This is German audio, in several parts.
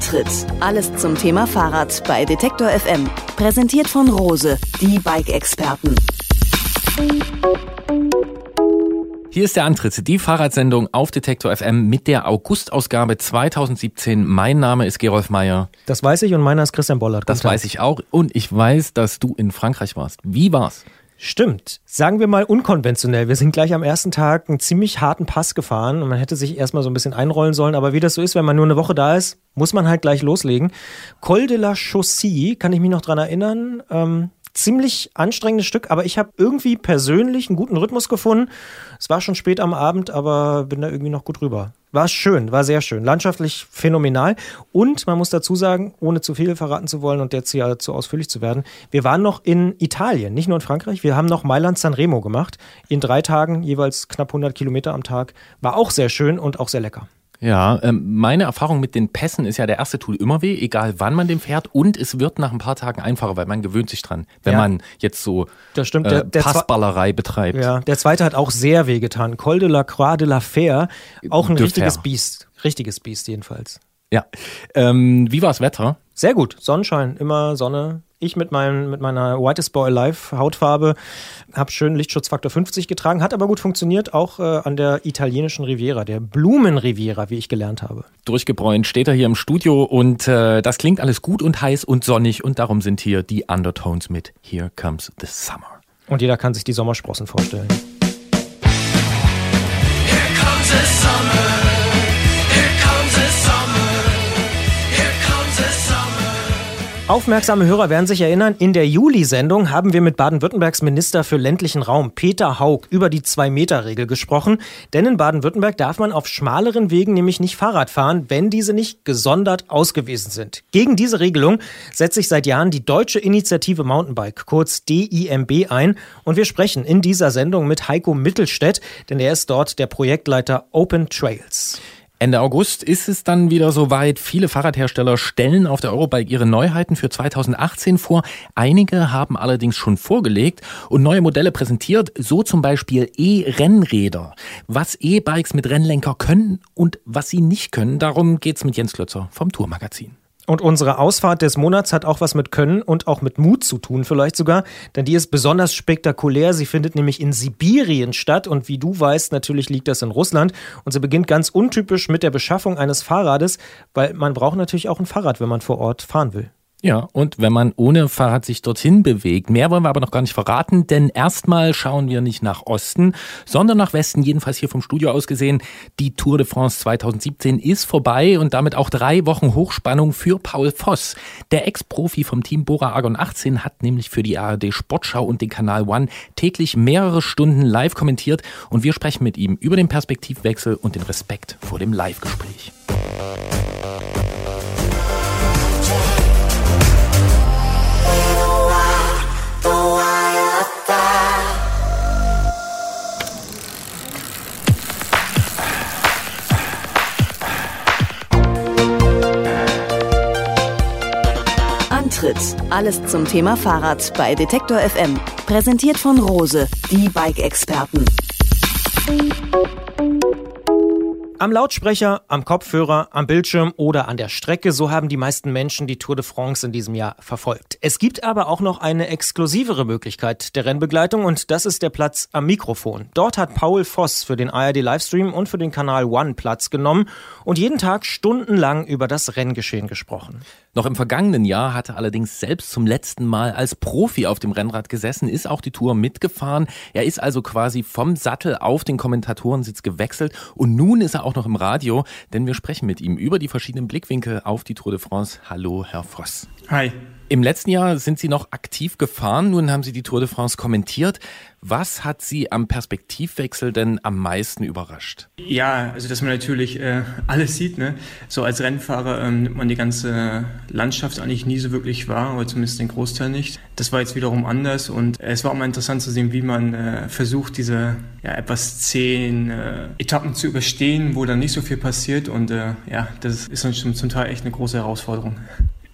Antritt. Alles zum Thema Fahrrad bei Detektor FM. Präsentiert von Rose, die Bike-Experten. Hier ist der Antritt, die Fahrradsendung auf Detektor FM mit der Augustausgabe 2017. Mein Name ist Gerolf Meyer. Das weiß ich und meiner ist Christian Bollert. Das weiß ich auch und ich weiß, dass du in Frankreich warst. Wie war's? Stimmt. Sagen wir mal unkonventionell. Wir sind gleich am ersten Tag einen ziemlich harten Pass gefahren und man hätte sich erstmal so ein bisschen einrollen sollen. Aber wie das so ist, wenn man nur eine Woche da ist, muss man halt gleich loslegen. Col de la Chaussée, kann ich mich noch dran erinnern. Ähm, ziemlich anstrengendes Stück, aber ich habe irgendwie persönlich einen guten Rhythmus gefunden. Es war schon spät am Abend, aber bin da irgendwie noch gut rüber. War schön, war sehr schön. Landschaftlich phänomenal. Und man muss dazu sagen, ohne zu viel verraten zu wollen und jetzt hier zu ausführlich zu werden, wir waren noch in Italien, nicht nur in Frankreich. Wir haben noch Mailand Sanremo gemacht. In drei Tagen, jeweils knapp 100 Kilometer am Tag. War auch sehr schön und auch sehr lecker. Ja, ähm, meine Erfahrung mit den Pässen ist ja, der erste tut immer weh, egal wann man den fährt und es wird nach ein paar Tagen einfacher, weil man gewöhnt sich dran, wenn ja. man jetzt so das stimmt. Der, der Passballerei betreibt. Ja, der zweite hat auch sehr weh getan. Col de la Croix de la Fer, auch ein Dürft richtiges her. Biest. Richtiges Biest jedenfalls. Ja. Ähm, wie war das Wetter? Sehr gut. Sonnenschein, immer Sonne, ich mit, meinem, mit meiner Whitest Boy Life Hautfarbe habe schön Lichtschutzfaktor 50 getragen, hat aber gut funktioniert, auch äh, an der italienischen Riviera, der Blumenriviera, wie ich gelernt habe. Durchgebräunt steht er hier im Studio und äh, das klingt alles gut und heiß und sonnig und darum sind hier die Undertones mit Here Comes the Summer. Und jeder kann sich die Sommersprossen vorstellen. Here comes the summer. Aufmerksame Hörer werden sich erinnern, in der Juli-Sendung haben wir mit Baden-Württembergs Minister für ländlichen Raum, Peter Haug, über die Zwei-Meter-Regel gesprochen. Denn in Baden-Württemberg darf man auf schmaleren Wegen nämlich nicht Fahrrad fahren, wenn diese nicht gesondert ausgewiesen sind. Gegen diese Regelung setzt sich seit Jahren die Deutsche Initiative Mountainbike, kurz DIMB, ein. Und wir sprechen in dieser Sendung mit Heiko Mittelstädt, denn er ist dort der Projektleiter Open Trails. Ende August ist es dann wieder soweit. Viele Fahrradhersteller stellen auf der Eurobike ihre Neuheiten für 2018 vor. Einige haben allerdings schon vorgelegt und neue Modelle präsentiert, so zum Beispiel E-Rennräder. Was E-Bikes mit Rennlenker können und was sie nicht können, darum geht's mit Jens Klötzer vom Tourmagazin. Und unsere Ausfahrt des Monats hat auch was mit Können und auch mit Mut zu tun, vielleicht sogar, denn die ist besonders spektakulär. Sie findet nämlich in Sibirien statt und wie du weißt, natürlich liegt das in Russland. Und sie beginnt ganz untypisch mit der Beschaffung eines Fahrrades, weil man braucht natürlich auch ein Fahrrad, wenn man vor Ort fahren will. Ja, und wenn man ohne Fahrrad sich dorthin bewegt. Mehr wollen wir aber noch gar nicht verraten, denn erstmal schauen wir nicht nach Osten, sondern nach Westen, jedenfalls hier vom Studio aus gesehen. Die Tour de France 2017 ist vorbei und damit auch drei Wochen Hochspannung für Paul Voss. Der Ex-Profi vom Team Bora Argon 18 hat nämlich für die ARD Sportschau und den Kanal One täglich mehrere Stunden live kommentiert und wir sprechen mit ihm über den Perspektivwechsel und den Respekt vor dem Live-Gespräch. Antritt. Alles zum Thema Fahrrad bei Detektor FM. Präsentiert von Rose, die Bike-Experten. Am Lautsprecher, am Kopfhörer, am Bildschirm oder an der Strecke, so haben die meisten Menschen die Tour de France in diesem Jahr verfolgt. Es gibt aber auch noch eine exklusivere Möglichkeit der Rennbegleitung und das ist der Platz am Mikrofon. Dort hat Paul Voss für den ARD Livestream und für den Kanal One Platz genommen und jeden Tag stundenlang über das Renngeschehen gesprochen. Noch im vergangenen Jahr hatte allerdings selbst zum letzten Mal als Profi auf dem Rennrad gesessen, ist auch die Tour mitgefahren. Er ist also quasi vom Sattel auf den Kommentatorensitz gewechselt und nun ist er auch noch im Radio, denn wir sprechen mit ihm über die verschiedenen Blickwinkel auf die Tour de France. Hallo, Herr Voss. Hi. Im letzten Jahr sind Sie noch aktiv gefahren, nun haben Sie die Tour de France kommentiert. Was hat Sie am Perspektivwechsel denn am meisten überrascht? Ja, also dass man natürlich äh, alles sieht. Ne? So als Rennfahrer ähm, nimmt man die ganze Landschaft eigentlich nie so wirklich wahr, oder zumindest den Großteil nicht. Das war jetzt wiederum anders und es war auch mal interessant zu sehen, wie man äh, versucht, diese ja, etwas zehn äh, Etappen zu überstehen, wo dann nicht so viel passiert und äh, ja, das ist dann zum Teil echt eine große Herausforderung.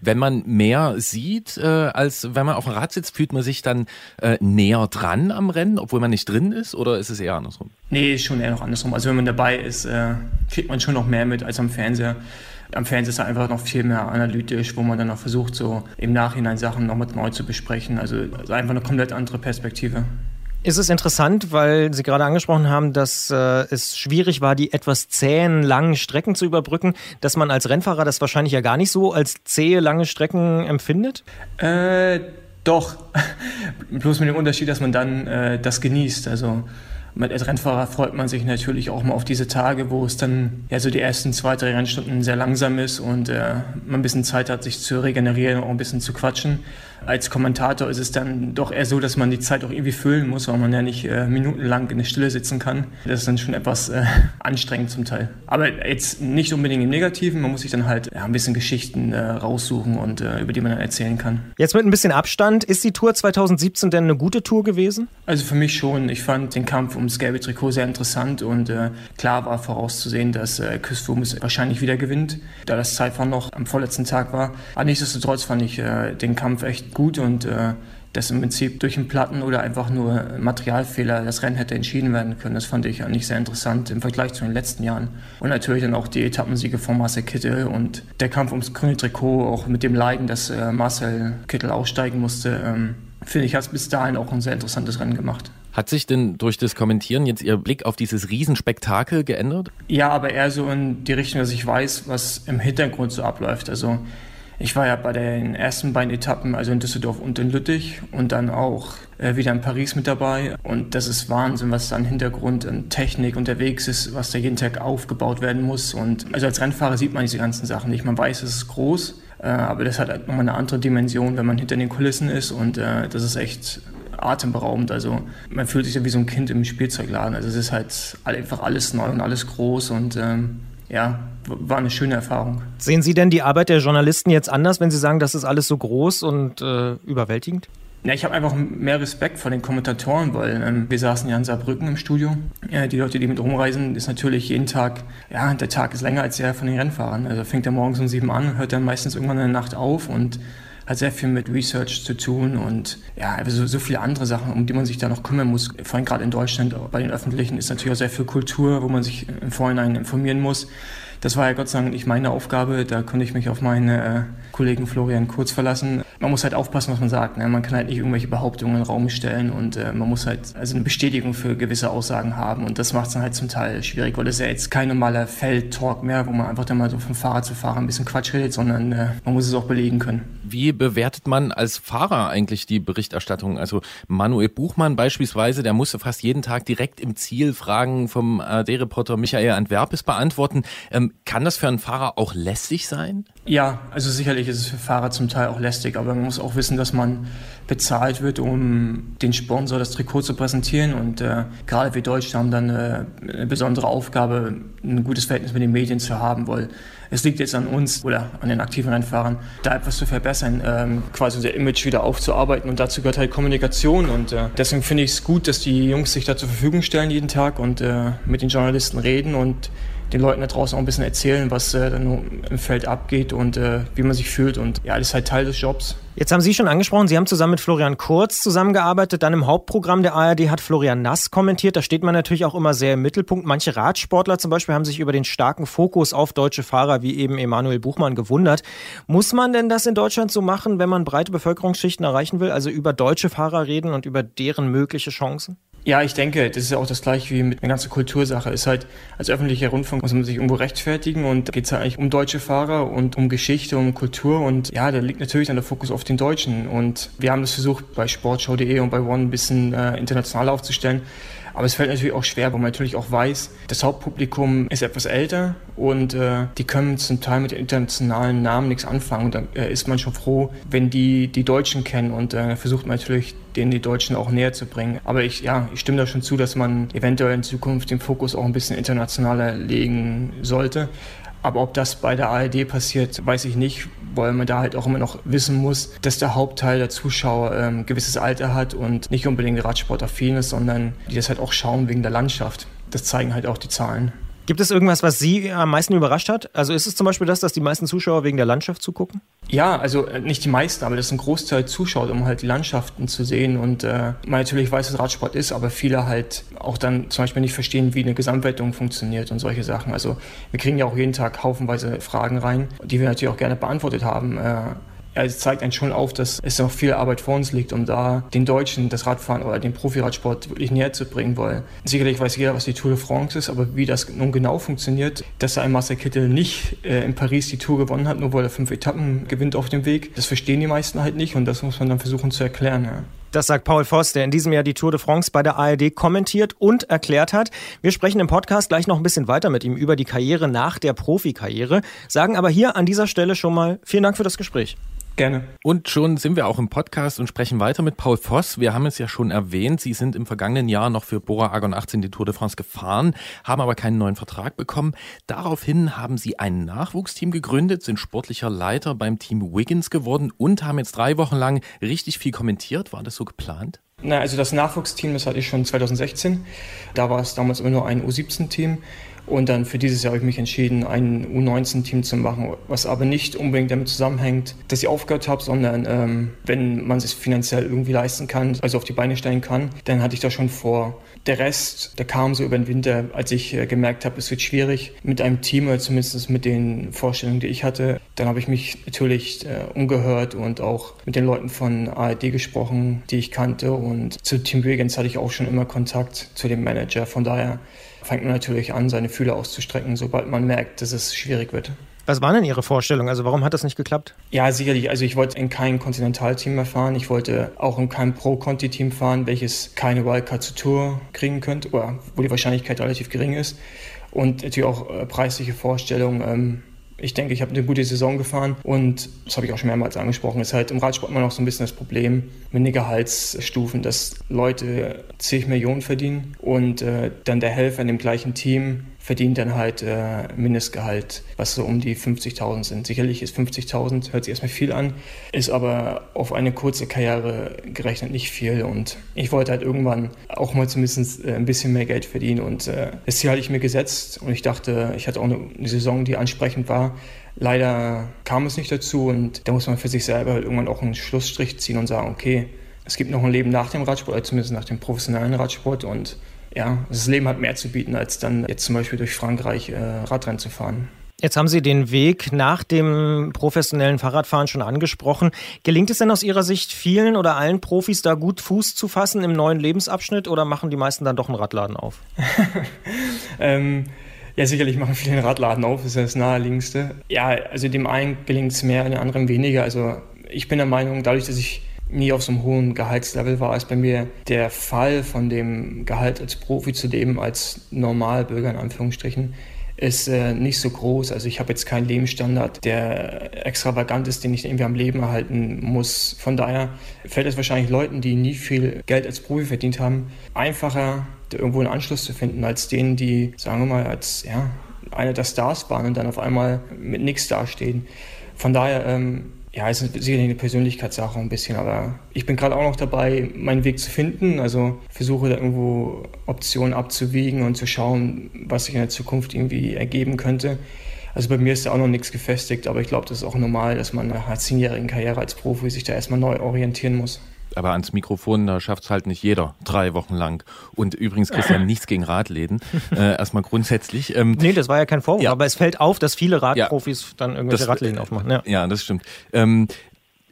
Wenn man mehr sieht, äh, als wenn man auf dem Rad sitzt, fühlt man sich dann äh, näher dran am Rennen, obwohl man nicht drin ist? Oder ist es eher andersrum? Nee, schon eher noch andersrum. Also wenn man dabei ist, äh, kriegt man schon noch mehr mit als am Fernseher. Am Fernseher ist er einfach noch viel mehr analytisch, wo man dann auch versucht, so im Nachhinein Sachen nochmal neu zu besprechen. Also einfach eine komplett andere Perspektive. Ist es interessant, weil Sie gerade angesprochen haben, dass äh, es schwierig war, die etwas zähen, langen Strecken zu überbrücken, dass man als Rennfahrer das wahrscheinlich ja gar nicht so als zähe, lange Strecken empfindet? Äh, doch. Bloß mit dem Unterschied, dass man dann äh, das genießt. Also als Rennfahrer freut man sich natürlich auch mal auf diese Tage, wo es dann ja so die ersten zwei, drei Rennstunden sehr langsam ist und äh, man ein bisschen Zeit hat, sich zu regenerieren und auch ein bisschen zu quatschen. Als Kommentator ist es dann doch eher so, dass man die Zeit auch irgendwie füllen muss, weil man ja nicht äh, minutenlang in der Stille sitzen kann. Das ist dann schon etwas äh, anstrengend zum Teil. Aber jetzt nicht unbedingt im Negativen, man muss sich dann halt ja, ein bisschen Geschichten äh, raussuchen und äh, über die man dann erzählen kann. Jetzt mit ein bisschen Abstand, ist die Tour 2017 denn eine gute Tour gewesen? Also für mich schon. Ich fand den Kampf ums gelbe Trikot sehr interessant und äh, klar war vorauszusehen, dass äh, Küsfumus wahrscheinlich wieder gewinnt, da das Zeitfahren noch am vorletzten Tag war. Aber nichtsdestotrotz fand ich äh, den Kampf echt gut und äh, dass im Prinzip durch einen Platten oder einfach nur Materialfehler das Rennen hätte entschieden werden können. Das fand ich eigentlich sehr interessant im Vergleich zu den letzten Jahren. Und natürlich dann auch die Etappensiege von Marcel Kittel und der Kampf ums grüne Trikot, auch mit dem Leiden, dass äh, Marcel Kittel aussteigen musste, ähm, finde ich, hat es bis dahin auch ein sehr interessantes Rennen gemacht. Hat sich denn durch das Kommentieren jetzt Ihr Blick auf dieses Riesenspektakel geändert? Ja, aber eher so in die Richtung, dass ich weiß, was im Hintergrund so abläuft. Also ich war ja bei den ersten beiden Etappen, also in Düsseldorf und in Lüttich und dann auch äh, wieder in Paris mit dabei. Und das ist Wahnsinn, was da im Hintergrund an Technik unterwegs ist, was da jeden Tag aufgebaut werden muss. Und also als Rennfahrer sieht man diese ganzen Sachen nicht. Man weiß, es ist groß, äh, aber das hat halt nochmal eine andere Dimension, wenn man hinter den Kulissen ist. Und äh, das ist echt atemberaubend. Also man fühlt sich ja wie so ein Kind im Spielzeugladen. Also es ist halt einfach alles neu und alles groß und ähm, ja, war eine schöne Erfahrung. Sehen Sie denn die Arbeit der Journalisten jetzt anders, wenn Sie sagen, das ist alles so groß und äh, überwältigend? Ja, ich habe einfach mehr Respekt vor den Kommentatoren, weil ähm, wir saßen ja in Saarbrücken im Studio. Ja, die Leute, die mit rumreisen, ist natürlich jeden Tag, ja, der Tag ist länger als der von den Rennfahrern. Also fängt er morgens um sieben an, hört dann meistens irgendwann in der Nacht auf und hat sehr viel mit Research zu tun und ja, also so viele andere Sachen, um die man sich da noch kümmern muss. Vor allem gerade in Deutschland, bei den Öffentlichen ist natürlich auch sehr viel Kultur, wo man sich im Vorhinein informieren muss. Das war ja Gott sei Dank nicht meine Aufgabe, da konnte ich mich auf meinen äh, Kollegen Florian Kurz verlassen. Man muss halt aufpassen, was man sagt. Ne? Man kann halt nicht irgendwelche Behauptungen in den Raum stellen und äh, man muss halt also eine Bestätigung für gewisse Aussagen haben und das macht es dann halt zum Teil schwierig, weil das ist ja jetzt kein normaler Feldtalk mehr, wo man einfach dann mal so von Fahrer zu Fahrer ein bisschen Quatsch redet, sondern äh, man muss es auch belegen können. Wie bewertet man als Fahrer eigentlich die Berichterstattung? Also Manuel Buchmann beispielsweise, der musste fast jeden Tag direkt im Ziel Fragen vom AD-Reporter Michael Antwerpes beantworten. Ähm, kann das für einen Fahrer auch lästig sein? Ja, also sicherlich ist es für Fahrer zum Teil auch lästig, aber man muss auch wissen, dass man bezahlt wird, um den Sponsor das Trikot zu präsentieren. Und äh, gerade wir Deutsche haben dann äh, eine besondere Aufgabe, ein gutes Verhältnis mit den Medien zu haben, weil es liegt jetzt an uns oder an den aktiven Rennfahrern, da etwas zu verbessern, ähm, quasi unser Image wieder aufzuarbeiten. Und dazu gehört halt Kommunikation. Und äh, deswegen finde ich es gut, dass die Jungs sich da zur Verfügung stellen jeden Tag und äh, mit den Journalisten reden und den Leuten da draußen auch ein bisschen erzählen, was äh, dann im Feld abgeht und äh, wie man sich fühlt. Und ja, das ist halt Teil des Jobs. Jetzt haben Sie schon angesprochen, Sie haben zusammen mit Florian Kurz zusammengearbeitet. Dann im Hauptprogramm der ARD hat Florian Nass kommentiert. Da steht man natürlich auch immer sehr im Mittelpunkt. Manche Radsportler zum Beispiel haben sich über den starken Fokus auf deutsche Fahrer wie eben Emanuel Buchmann gewundert. Muss man denn das in Deutschland so machen, wenn man breite Bevölkerungsschichten erreichen will? Also über deutsche Fahrer reden und über deren mögliche Chancen? Ja, ich denke, das ist ja auch das gleiche wie mit einer ganzen Kultursache. Ist halt, als öffentlicher Rundfunk muss man sich irgendwo rechtfertigen und geht es ja eigentlich um deutsche Fahrer und um Geschichte, um Kultur und ja, da liegt natürlich dann der Fokus auf den Deutschen und wir haben das versucht bei sportshow.de und bei One ein bisschen äh, international aufzustellen. Aber es fällt natürlich auch schwer, weil man natürlich auch weiß, das Hauptpublikum ist etwas älter und äh, die können zum Teil mit internationalen Namen nichts anfangen. Und dann äh, ist man schon froh, wenn die die Deutschen kennen und äh, versucht man natürlich denen die Deutschen auch näher zu bringen. Aber ich, ja, ich stimme da schon zu, dass man eventuell in Zukunft den Fokus auch ein bisschen internationaler legen sollte. Aber ob das bei der ARD passiert, weiß ich nicht, weil man da halt auch immer noch wissen muss, dass der Hauptteil der Zuschauer ein ähm, gewisses Alter hat und nicht unbedingt Radsportaffin ist, sondern die das halt auch schauen wegen der Landschaft. Das zeigen halt auch die Zahlen. Gibt es irgendwas, was Sie am meisten überrascht hat? Also ist es zum Beispiel das, dass die meisten Zuschauer wegen der Landschaft zugucken? Ja, also äh, nicht die meisten, aber das ist ein Großteil zuschaut, um halt die Landschaften zu sehen. Und äh, man natürlich weiß, dass Radsport ist, aber viele halt auch dann zum Beispiel nicht verstehen, wie eine Gesamtwertung funktioniert und solche Sachen. Also wir kriegen ja auch jeden Tag haufenweise Fragen rein, die wir natürlich auch gerne beantwortet haben. Äh, es zeigt einen schon auf, dass es noch viel Arbeit vor uns liegt, um da den Deutschen das Radfahren oder den Profiradsport wirklich näher zu bringen, weil sicherlich weiß jeder, was die Tour de France ist, aber wie das nun genau funktioniert, dass ein Marcel Kittel nicht äh, in Paris die Tour gewonnen hat, nur weil er fünf Etappen gewinnt auf dem Weg, das verstehen die meisten halt nicht und das muss man dann versuchen zu erklären. Ja. Das sagt Paul Voss, der in diesem Jahr die Tour de France bei der ARD kommentiert und erklärt hat. Wir sprechen im Podcast gleich noch ein bisschen weiter mit ihm über die Karriere nach der Profikarriere, sagen aber hier an dieser Stelle schon mal vielen Dank für das Gespräch. Gerne. Und schon sind wir auch im Podcast und sprechen weiter mit Paul Voss. Wir haben es ja schon erwähnt, Sie sind im vergangenen Jahr noch für Bora Argon 18 die Tour de France gefahren, haben aber keinen neuen Vertrag bekommen. Daraufhin haben Sie ein Nachwuchsteam gegründet, sind sportlicher Leiter beim Team Wiggins geworden und haben jetzt drei Wochen lang richtig viel kommentiert. War das so geplant? Na, also das Nachwuchsteam, das hatte ich schon 2016. Da war es damals immer nur ein U17-Team. Und dann für dieses Jahr habe ich mich entschieden, ein U19-Team zu machen, was aber nicht unbedingt damit zusammenhängt, dass ich aufgehört habe, sondern ähm, wenn man es finanziell irgendwie leisten kann, also auf die Beine stellen kann, dann hatte ich das schon vor. Der Rest, der kam so über den Winter, als ich äh, gemerkt habe, es wird schwierig mit einem Team oder zumindest mit den Vorstellungen, die ich hatte. Dann habe ich mich natürlich äh, umgehört und auch mit den Leuten von ARD gesprochen, die ich kannte. Und zu Team Regents hatte ich auch schon immer Kontakt zu dem Manager. Von daher fängt man natürlich an, seine Fühler auszustrecken, sobald man merkt, dass es schwierig wird. Was waren denn Ihre Vorstellungen? Also warum hat das nicht geklappt? Ja, sicherlich. Also ich wollte in kein Kontinentalteam mehr fahren. Ich wollte auch in kein Pro-Conti-Team fahren, welches keine Wildcard zur Tour kriegen könnte oder wo die Wahrscheinlichkeit relativ gering ist. Und natürlich auch äh, preisliche Vorstellungen. Ähm, ich denke, ich habe eine gute Saison gefahren und das habe ich auch schon mehrmals angesprochen, ist halt im Radsport immer noch so ein bisschen das Problem mit den Gehaltsstufen, dass Leute zig Millionen verdienen und äh, dann der Helfer in dem gleichen Team verdient dann halt äh, Mindestgehalt, was so um die 50.000 sind. Sicherlich ist 50.000, hört sich erstmal viel an, ist aber auf eine kurze Karriere gerechnet nicht viel. Und ich wollte halt irgendwann auch mal zumindest äh, ein bisschen mehr Geld verdienen. Und äh, das Ziel hatte ich mir gesetzt und ich dachte, ich hatte auch eine, Saison, die ansprechend war. Leider kam es nicht dazu und da muss man für sich selber halt irgendwann auch einen Schlussstrich ziehen und sagen, okay, es gibt noch ein Leben nach dem Radsport, zumindest nach dem professionellen Radsport und ja, das Leben hat mehr zu bieten, als dann jetzt zum Beispiel durch Frankreich äh, Radrennen zu fahren. Jetzt haben Sie den Weg nach dem professionellen Fahrradfahren schon angesprochen. Gelingt es denn aus Ihrer Sicht vielen oder allen Profis da gut Fuß zu fassen im neuen Lebensabschnitt oder machen die meisten dann doch einen Radladen auf? ähm, ja, sicherlich machen viele einen Radladen auf, das ist das Naheliegendste. Ja, also dem einen gelingt es mehr, dem anderen weniger. Also ich bin der Meinung, dadurch, dass ich nie auf so einem hohen Gehaltslevel war, ist bei mir der Fall von dem Gehalt als Profi zu leben, als Normalbürger in Anführungsstrichen, ist äh, nicht so groß. Also ich habe jetzt keinen Lebensstandard, der extravagant ist, den ich irgendwie am Leben erhalten muss. Von daher fällt es wahrscheinlich Leuten, die nie viel Geld als Profi verdient haben, einfacher, irgendwo einen Anschluss zu finden, als denen, die, sagen wir mal, als ja, einer der Stars waren und dann auf einmal mit nichts dastehen. Von daher ähm, Ja, es ist sicherlich eine Persönlichkeitssache ein bisschen, aber ich bin gerade auch noch dabei, meinen Weg zu finden. Also versuche da irgendwo Optionen abzuwiegen und zu schauen, was sich in der Zukunft irgendwie ergeben könnte. Also bei mir ist da auch noch nichts gefestigt, aber ich glaube, das ist auch normal, dass man nach einer zehnjährigen Karriere als Profi sich da erstmal neu orientieren muss aber ans Mikrofon, da schafft es halt nicht jeder drei Wochen lang. Und übrigens, Christian, nichts gegen Radläden. Äh, erstmal grundsätzlich. Ähm, nee, das war ja kein Vorwurf, ja. aber es fällt auf, dass viele Radprofis ja. dann irgendwelche das, Radläden aufmachen. Ja. ja, das stimmt. Ähm,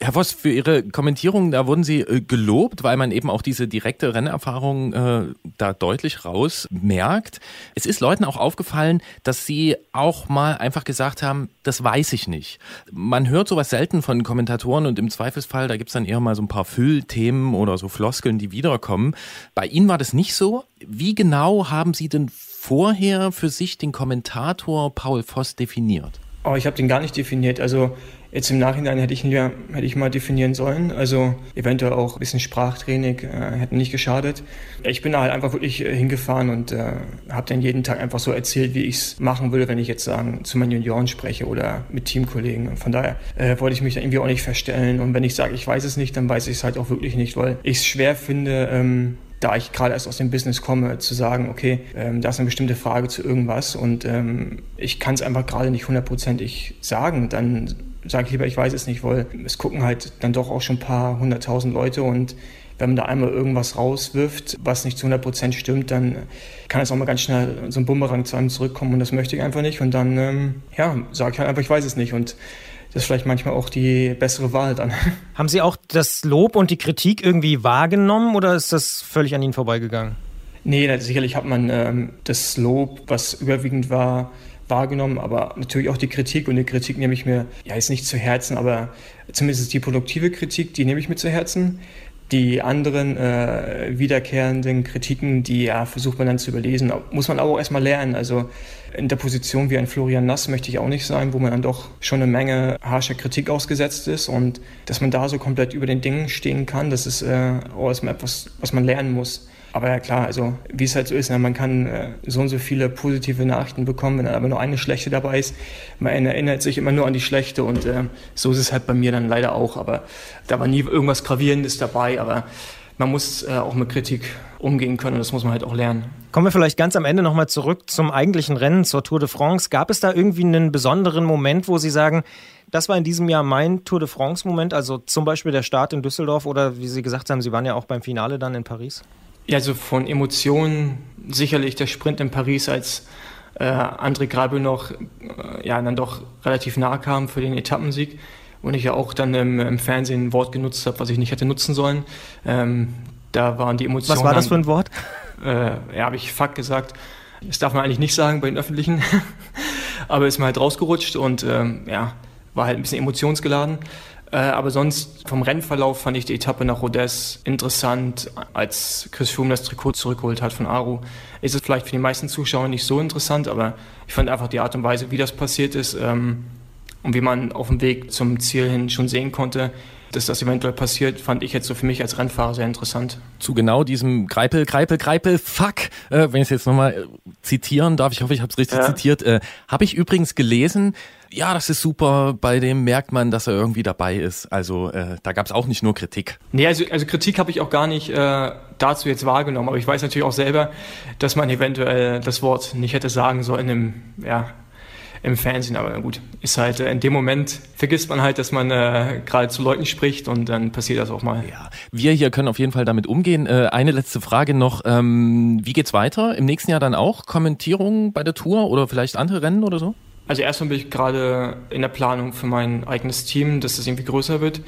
Herr Voss, für Ihre Kommentierung, da wurden Sie äh, gelobt, weil man eben auch diese direkte Rennerfahrung äh, da deutlich raus merkt. Es ist Leuten auch aufgefallen, dass Sie auch mal einfach gesagt haben, das weiß ich nicht. Man hört sowas selten von Kommentatoren und im Zweifelsfall, da gibt's dann eher mal so ein paar Füllthemen oder so Floskeln, die wiederkommen. Bei Ihnen war das nicht so. Wie genau haben Sie denn vorher für sich den Kommentator Paul Voss definiert? Oh, ich habe den gar nicht definiert. Also Jetzt im Nachhinein hätte ich ja, hätte ich mal definieren sollen. Also eventuell auch ein bisschen Sprachtraining äh, hätte nicht geschadet. Ich bin da halt einfach wirklich äh, hingefahren und äh, habe dann jeden Tag einfach so erzählt, wie ich es machen würde, wenn ich jetzt sagen zu meinen Junioren spreche oder mit Teamkollegen. Von daher äh, wollte ich mich da irgendwie auch nicht verstellen. Und wenn ich sage, ich weiß es nicht, dann weiß ich es halt auch wirklich nicht, weil ich es schwer finde, ähm, da ich gerade erst aus dem Business komme, zu sagen, okay, ähm, da ist eine bestimmte Frage zu irgendwas und ähm, ich kann es einfach gerade nicht hundertprozentig sagen, dann sage ich lieber, ich weiß es nicht, weil es gucken halt dann doch auch schon ein paar hunderttausend Leute und wenn man da einmal irgendwas rauswirft, was nicht zu 100 Prozent stimmt, dann kann es auch mal ganz schnell so ein Bumerang zu einem zurückkommen und das möchte ich einfach nicht. Und dann, ähm, ja, sage ich halt einfach, ich weiß es nicht. Und das ist vielleicht manchmal auch die bessere Wahl dann. Haben Sie auch das Lob und die Kritik irgendwie wahrgenommen oder ist das völlig an Ihnen vorbeigegangen? Nee, sicherlich hat man ähm, das Lob, was überwiegend war, wahrgenommen, aber natürlich auch die Kritik und die Kritik nehme ich mir, ja, jetzt nicht zu Herzen, aber zumindest die produktive Kritik, die nehme ich mir zu Herzen. Die anderen äh, wiederkehrenden Kritiken, die ja, versucht man dann zu überlesen, muss man aber auch erstmal lernen. Also in der Position wie ein Florian Nass möchte ich auch nicht sein, wo man dann doch schon eine Menge harscher Kritik ausgesetzt ist und dass man da so komplett über den Dingen stehen kann, das ist äh, auch erstmal etwas, was man lernen muss. Aber ja klar, also wie es halt so ist, ne, man kann äh, so und so viele positive Nachrichten bekommen, wenn aber nur eine schlechte dabei ist. Man erinnert sich immer nur an die schlechte und äh, so ist es halt bei mir dann leider auch. Aber da war nie irgendwas Gravierendes dabei, aber man muss äh, auch mit Kritik umgehen können und das muss man halt auch lernen. Kommen wir vielleicht ganz am Ende nochmal zurück zum eigentlichen Rennen, zur Tour de France. Gab es da irgendwie einen besonderen Moment, wo Sie sagen, das war in diesem Jahr mein Tour de France-Moment, also zum Beispiel der Start in Düsseldorf oder wie Sie gesagt haben, Sie waren ja auch beim Finale dann in Paris? Ja, also von Emotionen sicherlich der Sprint in Paris, als äh, André Grabel noch äh, ja, dann doch relativ nah kam für den Etappensieg und ich ja auch dann im, im Fernsehen ein Wort genutzt habe, was ich nicht hätte nutzen sollen. Ähm, da waren die Emotionen. Was war das für ein Wort? Äh, ja, habe ich Fuck gesagt. Das darf man eigentlich nicht sagen bei den Öffentlichen, aber ist mir halt rausgerutscht und ähm, ja, war halt ein bisschen emotionsgeladen. Äh, aber sonst vom Rennverlauf fand ich die Etappe nach Rodez interessant. Als Chris Froome das Trikot zurückgeholt hat von Aru, ist es vielleicht für die meisten Zuschauer nicht so interessant, aber ich fand einfach die Art und Weise, wie das passiert ist ähm, und wie man auf dem Weg zum Ziel hin schon sehen konnte, dass das eventuell passiert, fand ich jetzt so für mich als Rennfahrer sehr interessant. Zu genau diesem Greipel, Greipel, Greipel, fuck, äh, wenn ich es jetzt nochmal äh, zitieren darf, ich hoffe, ich habe es richtig ja. zitiert, äh, habe ich übrigens gelesen, ja, das ist super, bei dem merkt man, dass er irgendwie dabei ist. Also äh, da gab es auch nicht nur Kritik. Nee, also, also Kritik habe ich auch gar nicht äh, dazu jetzt wahrgenommen, aber ich weiß natürlich auch selber, dass man eventuell das Wort nicht hätte sagen sollen im, ja, im Fernsehen. Aber gut, ist halt äh, in dem Moment vergisst man halt, dass man äh, gerade zu Leuten spricht und dann passiert das auch mal. Ja, wir hier können auf jeden Fall damit umgehen. Äh, eine letzte Frage noch: ähm, Wie geht's weiter? Im nächsten Jahr dann auch Kommentierung bei der Tour oder vielleicht andere Rennen oder so? Also erstmal bin ich gerade in der Planung für mein eigenes Team, dass das irgendwie größer wird.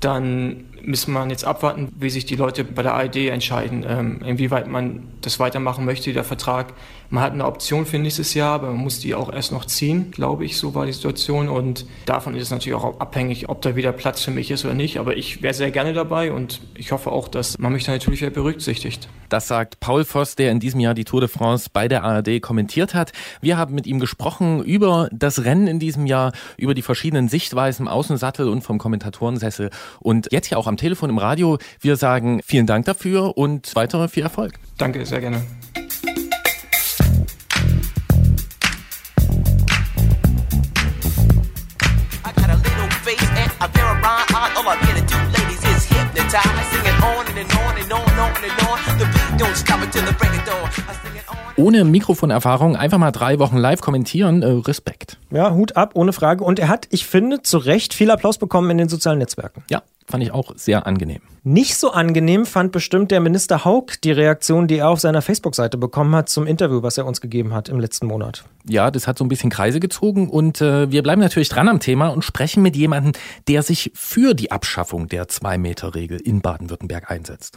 Dann müssen wir jetzt abwarten, wie sich die Leute bei der ARD entscheiden, ähm, inwieweit man das weitermachen möchte, der Vertrag. Man hat eine Option für nächstes Jahr, aber man muss die auch erst noch ziehen, glaube ich, so war die Situation. Und davon ist es natürlich auch abhängig, ob da wieder Platz für mich ist oder nicht. Aber ich wäre sehr gerne dabei und ich hoffe auch, dass man mich da natürlich wieder berücksichtigt. Das sagt Paul Voss, der in diesem Jahr die Tour de France bei der ARD kommentiert hat. Wir haben mit ihm gesprochen über das Rennen in diesem Jahr, über die verschiedenen Sichtweisen im Außensattel und vom Kommentatorensessel. Und jetzt ja auch am Telefon, im Radio. Wir sagen vielen Dank dafür und weiter viel Erfolg. Danke, sehr gerne. Ohne Mikrofonerfahrung einfach mal drei Wochen live kommentieren, äh, Respekt. Ja, Hut ab, ohne Frage. Und er hat, ich finde, zu Recht viel Applaus bekommen in den sozialen Netzwerken. Ja, fand ich auch sehr angenehm. Nicht so angenehm fand bestimmt der Minister Haug die Reaktion, die er auf seiner Facebook-Seite bekommen hat zum Interview, was er uns gegeben hat im letzten Monat. Ja, das hat so ein bisschen Kreise gezogen und äh, wir bleiben natürlich dran am Thema und sprechen mit jemandem, der sich für die Abschaffung der Zwei-Meter-Regel in Baden-Württemberg einsetzt.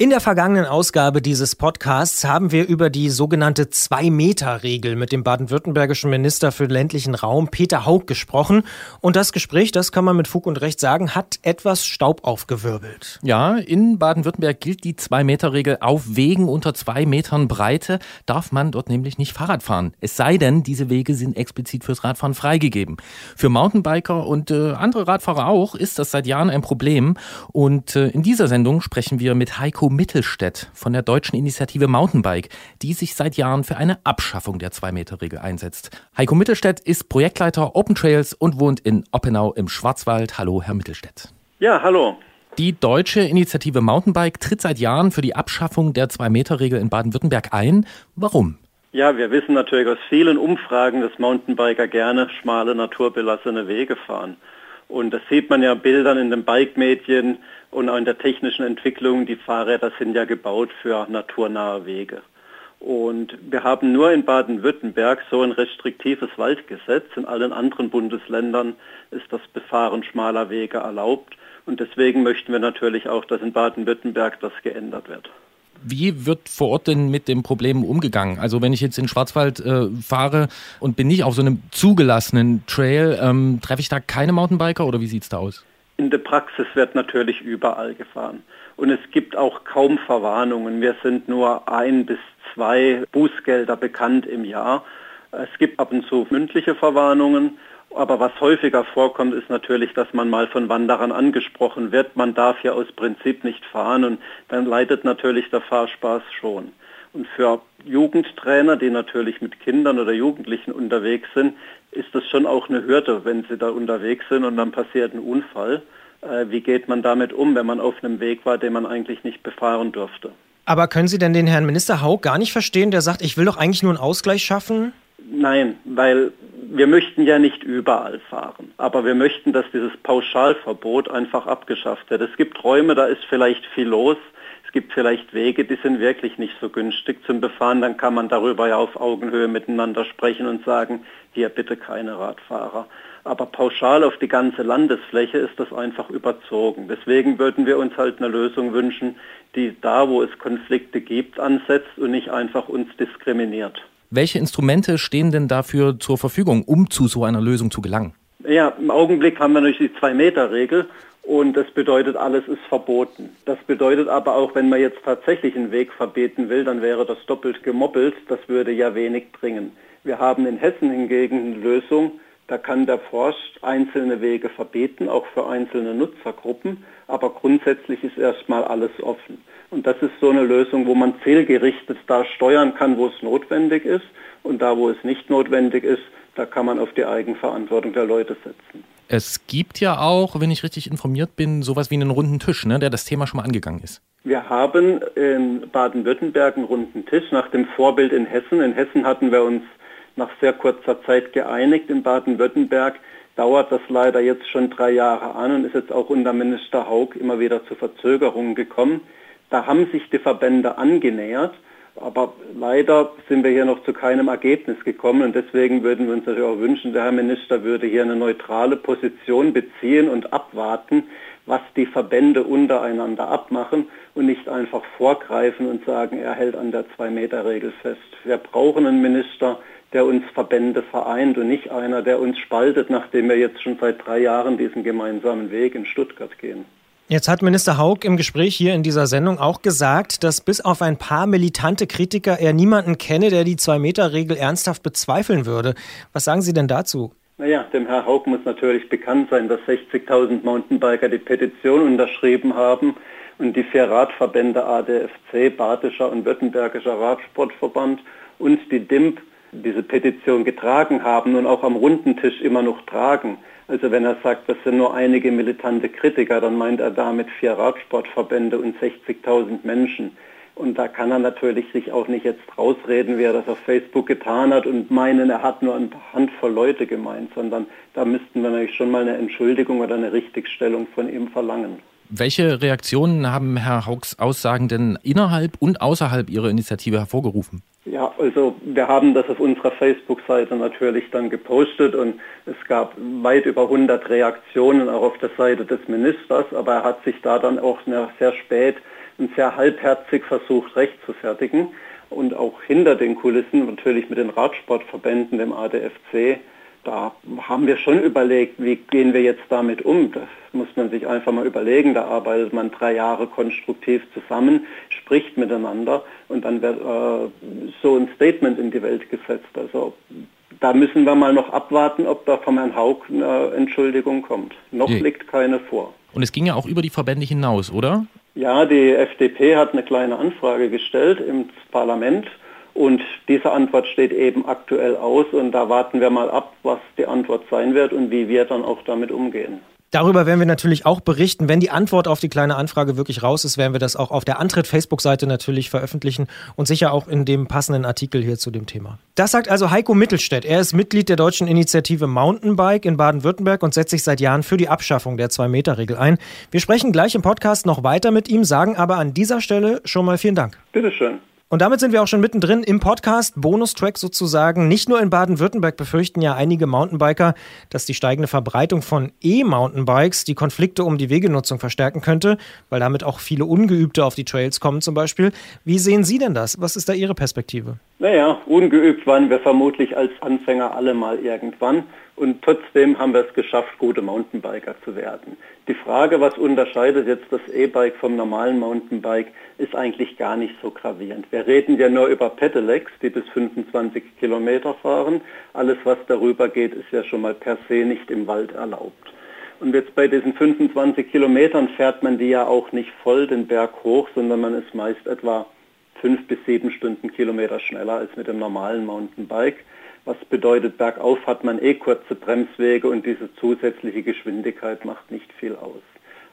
In der vergangenen Ausgabe dieses Podcasts haben wir über die sogenannte Zwei-Meter-Regel mit dem baden-württembergischen Minister für ländlichen Raum Peter Haug gesprochen. Und das Gespräch, das kann man mit Fug und Recht sagen, hat etwas Staub aufgewirbelt. Ja, in Baden-Württemberg gilt die Zwei-Meter-Regel. Auf Wegen unter zwei Metern Breite darf man dort nämlich nicht Fahrrad fahren. Es sei denn, diese Wege sind explizit fürs Radfahren freigegeben. Für Mountainbiker und äh, andere Radfahrer auch ist das seit Jahren ein Problem. Und äh, in dieser Sendung sprechen wir mit Heiko Mittelstädt von der deutschen Initiative Mountainbike, die sich seit Jahren für eine Abschaffung der Zwei-Meter-Regel einsetzt. Heiko Mittelstädt ist Projektleiter Open Trails und wohnt in Oppenau im Schwarzwald. Hallo, Herr Mittelstädt. Ja, hallo. Die deutsche Initiative Mountainbike tritt seit Jahren für die Abschaffung der Zwei-Meter-Regel in Baden-Württemberg ein. Warum? Ja, wir wissen natürlich aus vielen Umfragen, dass Mountainbiker gerne schmale, naturbelassene Wege fahren. Und das sieht man ja Bildern in den Bike-Medien und auch in der technischen Entwicklung. Die Fahrräder sind ja gebaut für naturnahe Wege. Und wir haben nur in Baden-Württemberg so ein restriktives Waldgesetz. In allen anderen Bundesländern ist das Befahren schmaler Wege erlaubt. Und deswegen möchten wir natürlich auch, dass in Baden-Württemberg das geändert wird. Wie wird vor Ort denn mit dem Problem umgegangen? Also wenn ich jetzt in Schwarzwald äh, fahre und bin nicht auf so einem zugelassenen Trail, ähm, treffe ich da keine Mountainbiker oder wie sieht es da aus? In der Praxis wird natürlich überall gefahren. Und es gibt auch kaum Verwarnungen. Wir sind nur ein bis zwei Bußgelder bekannt im Jahr. Es gibt ab und zu mündliche Verwarnungen. Aber was häufiger vorkommt, ist natürlich, dass man mal von Wanderern angesprochen wird. Man darf ja aus Prinzip nicht fahren und dann leidet natürlich der Fahrspaß schon. Und für Jugendtrainer, die natürlich mit Kindern oder Jugendlichen unterwegs sind, ist das schon auch eine Hürde, wenn sie da unterwegs sind und dann passiert ein Unfall. Äh, wie geht man damit um, wenn man auf einem Weg war, den man eigentlich nicht befahren durfte? Aber können Sie denn den Herrn Minister Haug gar nicht verstehen, der sagt, ich will doch eigentlich nur einen Ausgleich schaffen? Nein, weil wir möchten ja nicht überall fahren, aber wir möchten, dass dieses Pauschalverbot einfach abgeschafft wird. Es gibt Räume, da ist vielleicht viel los. Es gibt vielleicht Wege, die sind wirklich nicht so günstig zum Befahren. Dann kann man darüber ja auf Augenhöhe miteinander sprechen und sagen, hier bitte keine Radfahrer. Aber pauschal auf die ganze Landesfläche ist das einfach überzogen. Deswegen würden wir uns halt eine Lösung wünschen, die da, wo es Konflikte gibt, ansetzt und nicht einfach uns diskriminiert. Welche Instrumente stehen denn dafür zur Verfügung, um zu so einer Lösung zu gelangen? Ja, im Augenblick haben wir natürlich die Zwei-Meter-Regel und das bedeutet, alles ist verboten. Das bedeutet aber auch, wenn man jetzt tatsächlich einen Weg verbieten will, dann wäre das doppelt gemoppelt. Das würde ja wenig bringen. Wir haben in Hessen hingegen eine Lösung, da kann der Forst einzelne Wege verbieten, auch für einzelne Nutzergruppen, aber grundsätzlich ist erstmal alles offen. Und das ist so eine Lösung, wo man zielgerichtet da steuern kann, wo es notwendig ist. Und da, wo es nicht notwendig ist, da kann man auf die Eigenverantwortung der Leute setzen. Es gibt ja auch, wenn ich richtig informiert bin, sowas wie einen runden Tisch, ne, der das Thema schon mal angegangen ist. Wir haben in Baden-Württemberg einen runden Tisch nach dem Vorbild in Hessen. In Hessen hatten wir uns nach sehr kurzer Zeit geeinigt. In Baden-Württemberg dauert das leider jetzt schon drei Jahre an und ist jetzt auch unter Minister Haug immer wieder zu Verzögerungen gekommen. Da haben sich die Verbände angenähert, aber leider sind wir hier noch zu keinem Ergebnis gekommen und deswegen würden wir uns natürlich auch wünschen, der Herr Minister würde hier eine neutrale Position beziehen und abwarten, was die Verbände untereinander abmachen und nicht einfach vorgreifen und sagen, er hält an der Zwei-Meter-Regel fest. Wir brauchen einen Minister, der uns Verbände vereint und nicht einer, der uns spaltet, nachdem wir jetzt schon seit drei Jahren diesen gemeinsamen Weg in Stuttgart gehen. Jetzt hat Minister Haug im Gespräch hier in dieser Sendung auch gesagt, dass bis auf ein paar militante Kritiker er niemanden kenne, der die Zwei-Meter-Regel ernsthaft bezweifeln würde. Was sagen Sie denn dazu? Naja, dem Herr Haug muss natürlich bekannt sein, dass 60.000 Mountainbiker die Petition unterschrieben haben und die vier Radverbände ADFC, Badischer und Württembergischer Radsportverband und die DIMP diese Petition getragen haben und auch am runden Tisch immer noch tragen. Also wenn er sagt, das sind nur einige militante Kritiker, dann meint er damit vier Radsportverbände und 60.000 Menschen. Und da kann er natürlich sich auch nicht jetzt rausreden, wie er das auf Facebook getan hat und meinen, er hat nur eine Handvoll Leute gemeint, sondern da müssten wir natürlich schon mal eine Entschuldigung oder eine Richtigstellung von ihm verlangen. Welche Reaktionen haben Herr Haugs Aussagen denn innerhalb und außerhalb Ihrer Initiative hervorgerufen? Ja, also wir haben das auf unserer Facebook-Seite natürlich dann gepostet und es gab weit über 100 Reaktionen auch auf der Seite des Ministers, aber er hat sich da dann auch sehr spät und sehr halbherzig versucht rechtfertigen und auch hinter den Kulissen natürlich mit den Radsportverbänden, dem ADFC, da haben wir schon überlegt, wie gehen wir jetzt damit um. Das muss man sich einfach mal überlegen. Da arbeitet man drei Jahre konstruktiv zusammen, spricht miteinander und dann wird äh, so ein Statement in die Welt gesetzt. Also da müssen wir mal noch abwarten, ob da von Herrn Haug eine Entschuldigung kommt. Noch nee. liegt keine vor. Und es ging ja auch über die Verbände hinaus, oder? Ja, die FDP hat eine kleine Anfrage gestellt ins Parlament und diese Antwort steht eben aktuell aus und da warten wir mal ab, was die Antwort sein wird und wie wir dann auch damit umgehen. Darüber werden wir natürlich auch berichten. Wenn die Antwort auf die kleine Anfrage wirklich raus ist, werden wir das auch auf der Antritt-Facebook-Seite natürlich veröffentlichen und sicher auch in dem passenden Artikel hier zu dem Thema. Das sagt also Heiko Mittelstädt. Er ist Mitglied der deutschen Initiative Mountainbike in Baden-Württemberg und setzt sich seit Jahren für die Abschaffung der Zwei-Meter-Regel ein. Wir sprechen gleich im Podcast noch weiter mit ihm, sagen aber an dieser Stelle schon mal vielen Dank. Bitteschön. Und damit sind wir auch schon mittendrin im Podcast, Bonustrack sozusagen. Nicht nur in Baden-Württemberg befürchten ja einige Mountainbiker, dass die steigende Verbreitung von E-Mountainbikes die Konflikte um die Wegenutzung verstärken könnte, weil damit auch viele Ungeübte auf die Trails kommen zum Beispiel. Wie sehen Sie denn das? Was ist da Ihre Perspektive? Naja, ungeübt waren wir vermutlich als Anfänger alle mal irgendwann und trotzdem haben wir es geschafft, gute Mountainbiker zu werden. Die Frage, was unterscheidet jetzt das E-Bike vom normalen Mountainbike, ist eigentlich gar nicht so gravierend. Wir reden ja nur über Pedelecs, die bis 25 Kilometer fahren. Alles, was darüber geht, ist ja schon mal per se nicht im Wald erlaubt. Und jetzt bei diesen 25 Kilometern fährt man die ja auch nicht voll den Berg hoch, sondern man ist meist etwa fünf bis sieben Stundenkilometer schneller als mit dem normalen Mountainbike. Was bedeutet, bergauf hat man eh kurze Bremswege und diese zusätzliche Geschwindigkeit macht nicht viel aus.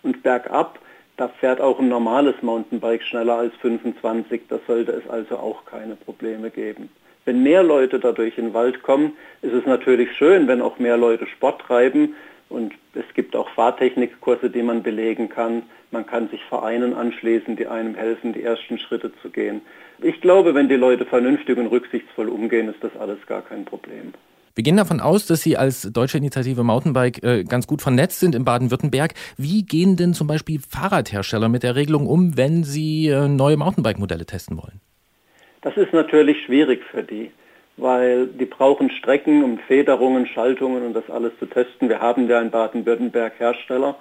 Und bergab, da fährt auch ein normales Mountainbike schneller als 25, da sollte es also auch keine Probleme geben. Wenn mehr Leute dadurch in den Wald kommen, ist es natürlich schön, wenn auch mehr Leute Sport treiben und es gibt auch Fahrtechnikkurse, die man belegen kann. Man kann sich Vereinen anschließen, die einem helfen, die ersten Schritte zu gehen. Ich glaube, wenn die Leute vernünftig und rücksichtsvoll umgehen, ist das alles gar kein Problem. Wir gehen davon aus, dass Sie als deutsche Initiative Mountainbike äh, ganz gut vernetzt sind in Baden-Württemberg. Wie gehen denn zum Beispiel Fahrradhersteller mit der Regelung um, wenn sie äh, neue Mountainbike-Modelle testen wollen? Das ist natürlich schwierig für die, weil die brauchen Strecken, um Federungen, Schaltungen und das alles zu testen. Wir haben ja in Baden-Württemberg Hersteller,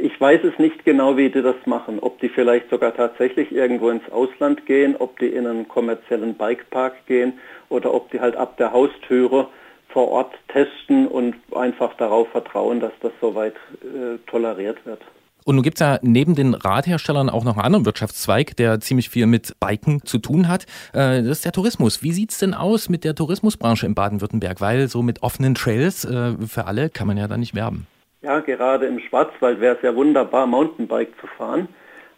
ich weiß es nicht genau, wie die das machen. Ob die vielleicht sogar tatsächlich irgendwo ins Ausland gehen, ob die in einen kommerziellen Bikepark gehen oder ob die halt ab der Haustüre vor Ort testen und einfach darauf vertrauen, dass das soweit äh, toleriert wird. Und nun gibt es ja neben den Radherstellern auch noch einen anderen Wirtschaftszweig, der ziemlich viel mit Biken zu tun hat. Äh, das ist der Tourismus. Wie sieht es denn aus mit der Tourismusbranche in Baden-Württemberg? Weil so mit offenen Trails äh, für alle kann man ja da nicht werben. Ja, gerade im Schwarzwald wäre es ja wunderbar, Mountainbike zu fahren.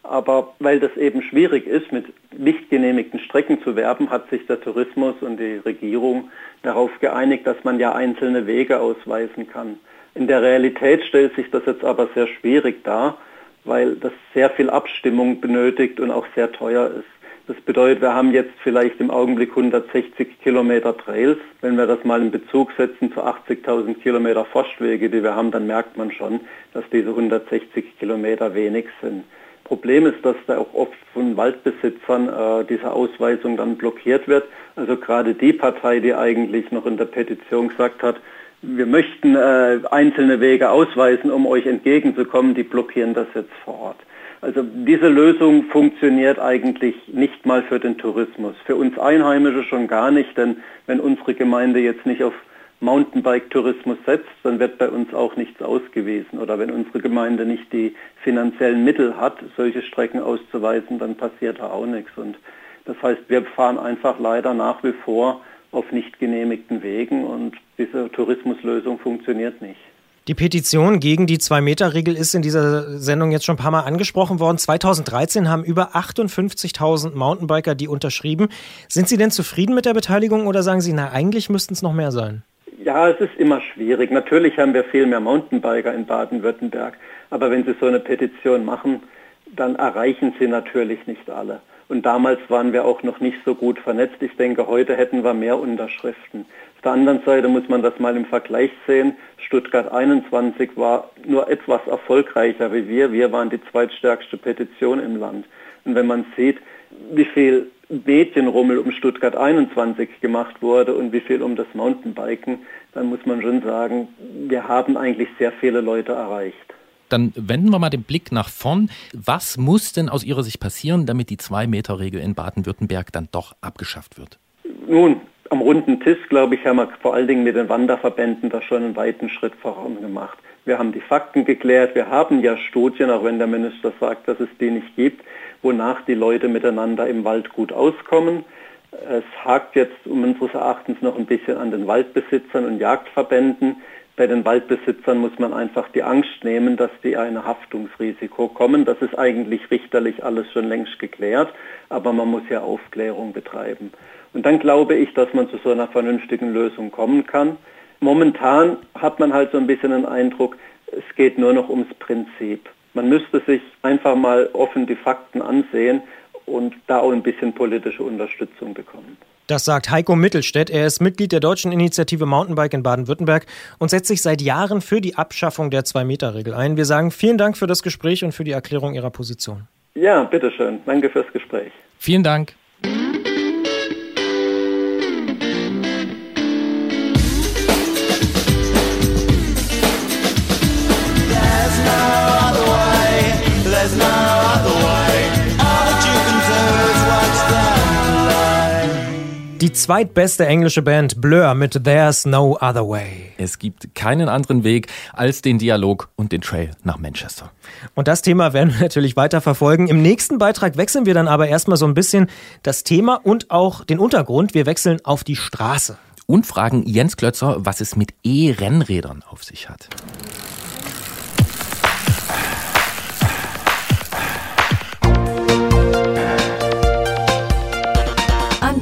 Aber weil das eben schwierig ist, mit nicht genehmigten Strecken zu werben, hat sich der Tourismus und die Regierung darauf geeinigt, dass man ja einzelne Wege ausweisen kann. In der Realität stellt sich das jetzt aber sehr schwierig dar, weil das sehr viel Abstimmung benötigt und auch sehr teuer ist. Das bedeutet, wir haben jetzt vielleicht im Augenblick 160 Kilometer Trails. Wenn wir das mal in Bezug setzen zu 80.000 Kilometer Forstwege, die wir haben, dann merkt man schon, dass diese 160 Kilometer wenig sind. Problem ist, dass da auch oft von Waldbesitzern äh, diese Ausweisung dann blockiert wird. Also gerade die Partei, die eigentlich noch in der Petition gesagt hat, wir möchten äh, einzelne Wege ausweisen, um euch entgegenzukommen, die blockieren das jetzt vor Ort. Also diese Lösung funktioniert eigentlich nicht mal für den Tourismus. Für uns Einheimische schon gar nicht, denn wenn unsere Gemeinde jetzt nicht auf Mountainbike-Tourismus setzt, dann wird bei uns auch nichts ausgewiesen. Oder wenn unsere Gemeinde nicht die finanziellen Mittel hat, solche Strecken auszuweisen, dann passiert da auch nichts. Und das heißt, wir fahren einfach leider nach wie vor auf nicht genehmigten Wegen und diese Tourismuslösung funktioniert nicht. Die Petition gegen die Zwei-Meter-Regel ist in dieser Sendung jetzt schon ein paar Mal angesprochen worden. 2013 haben über 58.000 Mountainbiker die unterschrieben. Sind Sie denn zufrieden mit der Beteiligung oder sagen Sie, na, eigentlich müssten es noch mehr sein? Ja, es ist immer schwierig. Natürlich haben wir viel mehr Mountainbiker in Baden-Württemberg. Aber wenn Sie so eine Petition machen, dann erreichen Sie natürlich nicht alle. Und damals waren wir auch noch nicht so gut vernetzt. Ich denke, heute hätten wir mehr Unterschriften. Auf der anderen Seite muss man das mal im Vergleich sehen. Stuttgart 21 war nur etwas erfolgreicher wie wir. Wir waren die zweitstärkste Petition im Land. Und wenn man sieht, wie viel Medienrummel um Stuttgart 21 gemacht wurde und wie viel um das Mountainbiken, dann muss man schon sagen, wir haben eigentlich sehr viele Leute erreicht. Dann wenden wir mal den Blick nach vorn. Was muss denn aus Ihrer Sicht passieren, damit die Zwei-Meter-Regel in Baden-Württemberg dann doch abgeschafft wird? Nun, am runden Tisch, glaube ich, haben wir vor allen Dingen mit den Wanderverbänden da schon einen weiten Schritt voran gemacht. Wir haben die Fakten geklärt. Wir haben ja Studien, auch wenn der Minister sagt, dass es die nicht gibt, wonach die Leute miteinander im Wald gut auskommen. Es hakt jetzt unseres Erachtens noch ein bisschen an den Waldbesitzern und Jagdverbänden. Bei den Waldbesitzern muss man einfach die Angst nehmen, dass die ein Haftungsrisiko kommen. Das ist eigentlich richterlich alles schon längst geklärt, aber man muss ja Aufklärung betreiben. Und dann glaube ich, dass man zu so einer vernünftigen Lösung kommen kann. Momentan hat man halt so ein bisschen den Eindruck, es geht nur noch ums Prinzip. Man müsste sich einfach mal offen die Fakten ansehen und da auch ein bisschen politische Unterstützung bekommen. Das sagt Heiko Mittelstädt. Er ist Mitglied der deutschen Initiative Mountainbike in Baden-Württemberg und setzt sich seit Jahren für die Abschaffung der Zwei-Meter-Regel ein. Wir sagen vielen Dank für das Gespräch und für die Erklärung Ihrer Position. Ja, bitteschön. Danke fürs Gespräch. Vielen Dank. Zweitbeste englische Band Blur mit There's No Other Way. Es gibt keinen anderen Weg als den Dialog und den Trail nach Manchester. Und das Thema werden wir natürlich weiter verfolgen. Im nächsten Beitrag wechseln wir dann aber erstmal so ein bisschen das Thema und auch den Untergrund. Wir wechseln auf die Straße. Und fragen Jens Klötzer, was es mit E-Rennrädern auf sich hat.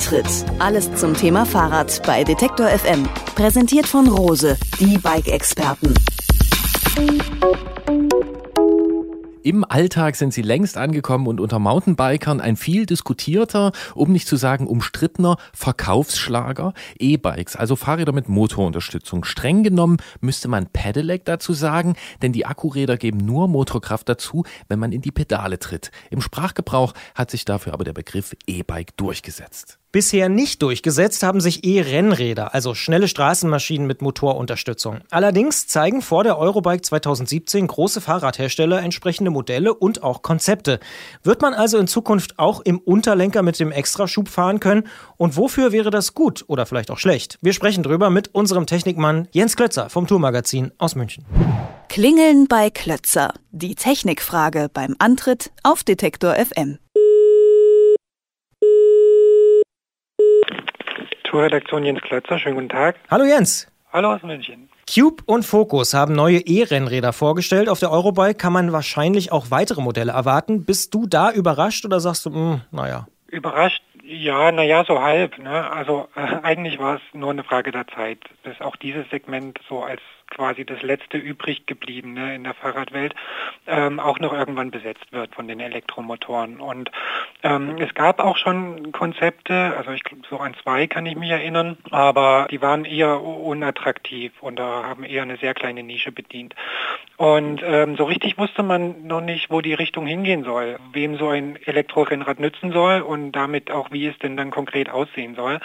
Antritt. Alles zum Thema Fahrrad bei Detektor FM. Präsentiert von Rose, die Bike-Experten. Im Alltag sind sie längst angekommen und unter Mountainbikern ein viel diskutierter, um nicht zu sagen umstrittener Verkaufsschlager. E-Bikes, also Fahrräder mit Motorunterstützung. Streng genommen müsste man Pedelec dazu sagen, denn die Akkuräder geben nur Motorkraft dazu, wenn man in die Pedale tritt. Im Sprachgebrauch hat sich dafür aber der Begriff E-Bike durchgesetzt. Bisher nicht durchgesetzt haben sich E-Rennräder, also schnelle Straßenmaschinen mit Motorunterstützung. Allerdings zeigen vor der Eurobike 2017 große Fahrradhersteller entsprechende Modelle und auch Konzepte. Wird man also in Zukunft auch im Unterlenker mit dem Extraschub fahren können? Und wofür wäre das gut oder vielleicht auch schlecht? Wir sprechen drüber mit unserem Technikmann Jens Klötzer vom Tourmagazin aus München. Klingeln bei Klötzer. Die Technikfrage beim Antritt auf Detektor FM. Tourredaktion Jens Klötzer, schönen guten Tag. Hallo Jens. Hallo aus München. Cube und Focus haben neue E-Rennräder vorgestellt. Auf der Eurobike kann man wahrscheinlich auch weitere Modelle erwarten. Bist du da überrascht oder sagst du, mh, naja? Überrascht, ja, naja, so halb. Ne? Also äh, eigentlich war es nur eine Frage der Zeit, bis auch dieses Segment so als quasi das letzte übrig gebliebene in der Fahrradwelt ähm, auch noch irgendwann besetzt wird von den Elektromotoren. Und ähm, es gab auch schon Konzepte, also ich so an zwei kann ich mich erinnern, aber die waren eher unattraktiv und da haben eher eine sehr kleine Nische bedient. Und ähm, so richtig wusste man noch nicht, wo die Richtung hingehen soll, wem so ein Elektrorennrad nützen soll und damit auch, wie es denn dann konkret aussehen soll.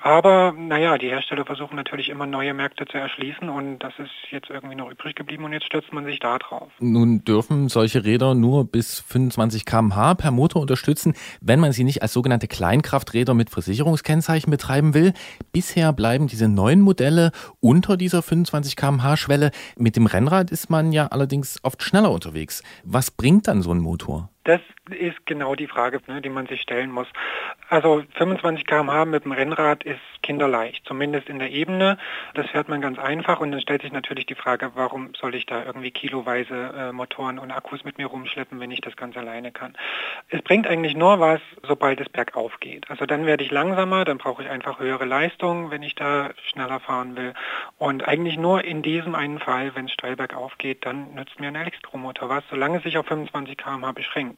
Aber naja, die Hersteller versuchen natürlich immer neue Märkte zu erschließen und das ist jetzt irgendwie noch übrig geblieben und jetzt stürzt man sich da drauf. Nun dürfen solche Räder nur bis 25 km/h per Motor unterstützen, wenn man sie nicht als sogenannte Kleinkrafträder mit Versicherungskennzeichen betreiben will. Bisher bleiben diese neuen Modelle unter dieser 25 km/h Schwelle. Mit dem Rennrad ist man ja allerdings oft schneller unterwegs. Was bringt dann so ein Motor? Das ist genau die Frage, ne, die man sich stellen muss. Also 25 km/h mit dem Rennrad ist kinderleicht, zumindest in der Ebene. Das fährt man ganz einfach und dann stellt sich natürlich die Frage, warum soll ich da irgendwie kiloweise äh, Motoren und Akkus mit mir rumschleppen, wenn ich das ganz alleine kann. Es bringt eigentlich nur was, sobald es bergauf geht. Also dann werde ich langsamer, dann brauche ich einfach höhere Leistung, wenn ich da schneller fahren will. Und eigentlich nur in diesem einen Fall, wenn es steil bergauf geht, dann nützt mir ein Elektromotor was, solange es sich auf 25 km/h beschränkt.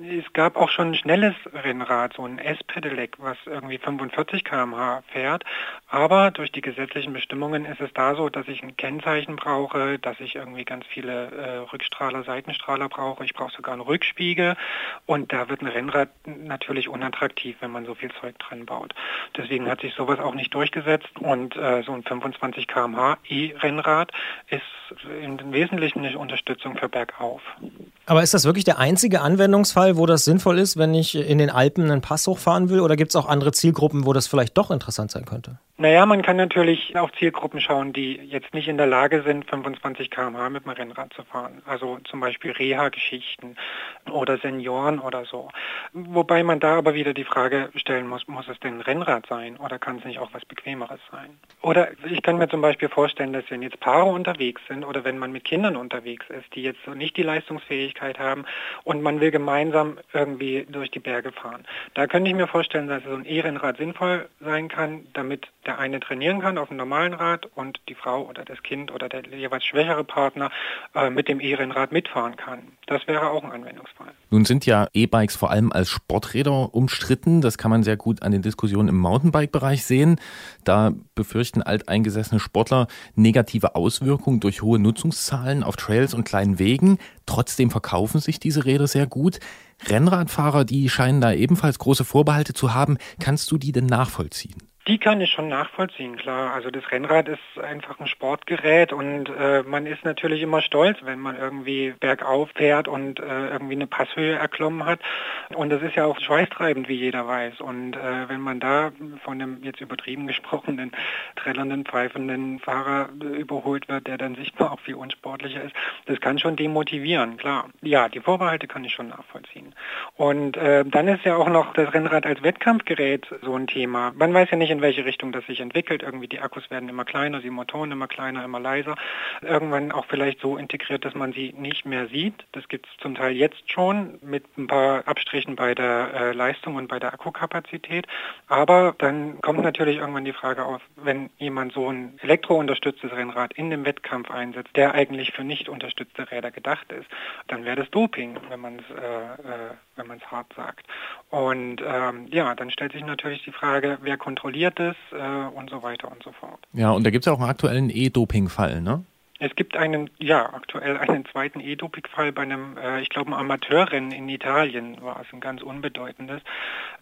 Es gab auch schon ein schnelles Rennrad, so ein S-Pedelec, was irgendwie 45 km/h fährt. Aber durch die gesetzlichen Bestimmungen ist es da so, dass ich ein Kennzeichen brauche, dass ich irgendwie ganz viele äh, Rückstrahler, Seitenstrahler brauche. Ich brauche sogar einen Rückspiegel. Und da wird ein Rennrad natürlich unattraktiv, wenn man so viel Zeug dran baut. Deswegen hat sich sowas auch nicht durchgesetzt. Und äh, so ein 25 km/h E-Rennrad ist im Wesentlichen eine Unterstützung für bergauf. Aber ist das wirklich der einzige Anwendungsfall, wo das sinnvoll ist, wenn ich in den Alpen einen Pass hochfahren will? Oder gibt es auch andere Zielgruppen, wo das vielleicht doch interessant sein könnte? Naja, man kann natürlich auf Zielgruppen schauen, die jetzt nicht in der Lage sind, 25 km/h mit dem Rennrad zu fahren. Also zum Beispiel Reha-Geschichten oder Senioren oder so. Wobei man da aber wieder die Frage stellen muss, muss es denn ein Rennrad sein oder kann es nicht auch was Bequemeres sein? Oder ich kann mir zum Beispiel vorstellen, dass wenn jetzt Paare unterwegs sind oder wenn man mit Kindern unterwegs ist, die jetzt nicht die Leistungsfähigkeit haben und man will gemeinsam irgendwie durch die Berge fahren. Da könnte ich mir vorstellen, dass so ein E-Rennrad sinnvoll sein kann, damit der eine trainieren kann auf dem normalen Rad und die Frau oder das Kind oder der jeweils schwächere Partner äh, mit dem E-Rennrad mitfahren kann. Das wäre auch ein Anwendungsfall. Nun sind ja E-Bikes vor allem als Sporträder umstritten. Das kann man sehr gut an den Diskussionen im Mountainbike-Bereich sehen. Da befürchten alteingesessene Sportler negative Auswirkungen durch hohe Nutzungszahlen auf Trails und kleinen Wegen. Trotzdem verkaufen sich diese Räder sehr gut. Rennradfahrer, die scheinen da ebenfalls große Vorbehalte zu haben. Kannst du die denn nachvollziehen? Die kann ich schon nachvollziehen, klar. Also das Rennrad ist einfach ein Sportgerät und äh, man ist natürlich immer stolz, wenn man irgendwie bergauf fährt und äh, irgendwie eine Passhöhe erklommen hat. Und das ist ja auch schweißtreibend, wie jeder weiß. Und äh, wenn man da von einem jetzt übertrieben gesprochenen, trällernden, pfeifenden Fahrer überholt wird, der dann sichtbar auch viel unsportlicher ist, das kann schon demotivieren, klar. Ja, die Vorbehalte kann ich schon nachvollziehen. Und äh, dann ist ja auch noch das Rennrad als Wettkampfgerät so ein Thema. Man weiß ja nicht, in welche Richtung das sich entwickelt. Irgendwie die Akkus werden immer kleiner, die Motoren immer kleiner, immer leiser. Irgendwann auch vielleicht so integriert, dass man sie nicht mehr sieht. Das gibt es zum Teil jetzt schon mit ein paar Abstrichen bei der äh, Leistung und bei der Akkukapazität. Aber dann kommt natürlich irgendwann die Frage auf, wenn jemand so ein elektrounterstütztes Rennrad in dem Wettkampf einsetzt, der eigentlich für nicht unterstützte Räder gedacht ist, dann wäre das Doping, wenn man es äh, äh, hart sagt. Und ähm, ja, dann stellt sich natürlich die Frage, wer kontrolliert es äh, und so weiter und so fort. Ja, und da gibt es ja auch einen aktuellen E-Doping-Fall, ne? Es gibt einen, ja, aktuell einen zweiten E-Doping-Fall bei einem, äh, ich glaube, Amateurrennen in Italien war es ein ganz unbedeutendes.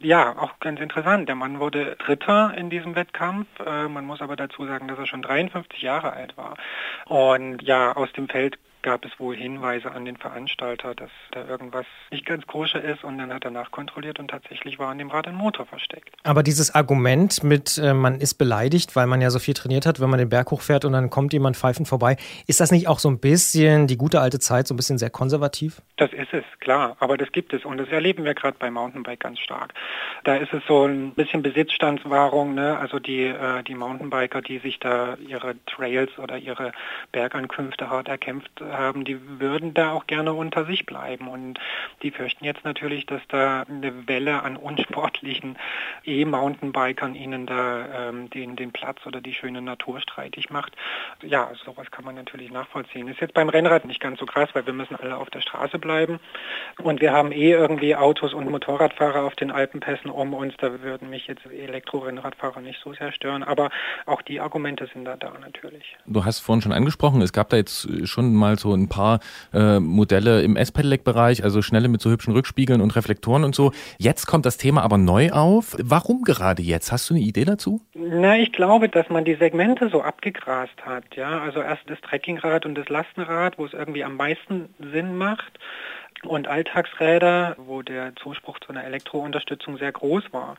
Ja, auch ganz interessant. Der Mann wurde Dritter in diesem Wettkampf. Äh, man muss aber dazu sagen, dass er schon 53 Jahre alt war. Und ja, aus dem Feld gab es wohl Hinweise an den Veranstalter, dass da irgendwas nicht ganz koscher ist und dann hat er nachkontrolliert und tatsächlich war an dem Rad ein Motor versteckt. Aber dieses Argument mit, äh, man ist beleidigt, weil man ja so viel trainiert hat, wenn man den Berg hochfährt und dann kommt jemand pfeifend vorbei, ist das nicht auch so ein bisschen die gute alte Zeit, so ein bisschen sehr konservativ? Das ist es, klar, aber das gibt es und das erleben wir gerade bei Mountainbike ganz stark. Da ist es so ein bisschen Besitzstandswahrung, ne? also die, äh, die Mountainbiker, die sich da ihre Trails oder ihre Bergankünfte hart erkämpft haben, die würden da auch gerne unter sich bleiben. Und die fürchten jetzt natürlich, dass da eine Welle an unsportlichen E-Mountainbikern ihnen da ähm, den, den Platz oder die schöne Natur streitig macht. Ja, sowas kann man natürlich nachvollziehen. Ist jetzt beim Rennrad nicht ganz so krass, weil wir müssen alle auf der Straße bleiben. Und wir haben eh irgendwie Autos und Motorradfahrer auf den Alpenpässen um uns. Da würden mich jetzt Elektrorennradfahrer nicht so sehr stören. Aber auch die Argumente sind da da natürlich. Du hast vorhin schon angesprochen, es gab da jetzt schon mal so so ein paar äh, Modelle im S-Pedelec-Bereich, also schnelle mit so hübschen Rückspiegeln und Reflektoren und so. Jetzt kommt das Thema aber neu auf. Warum gerade jetzt? Hast du eine Idee dazu? Na, ich glaube, dass man die Segmente so abgegrast hat. Ja, also erst das Trekkingrad und das Lastenrad, wo es irgendwie am meisten Sinn macht und Alltagsräder, wo der Zuspruch zu einer Elektrounterstützung sehr groß war.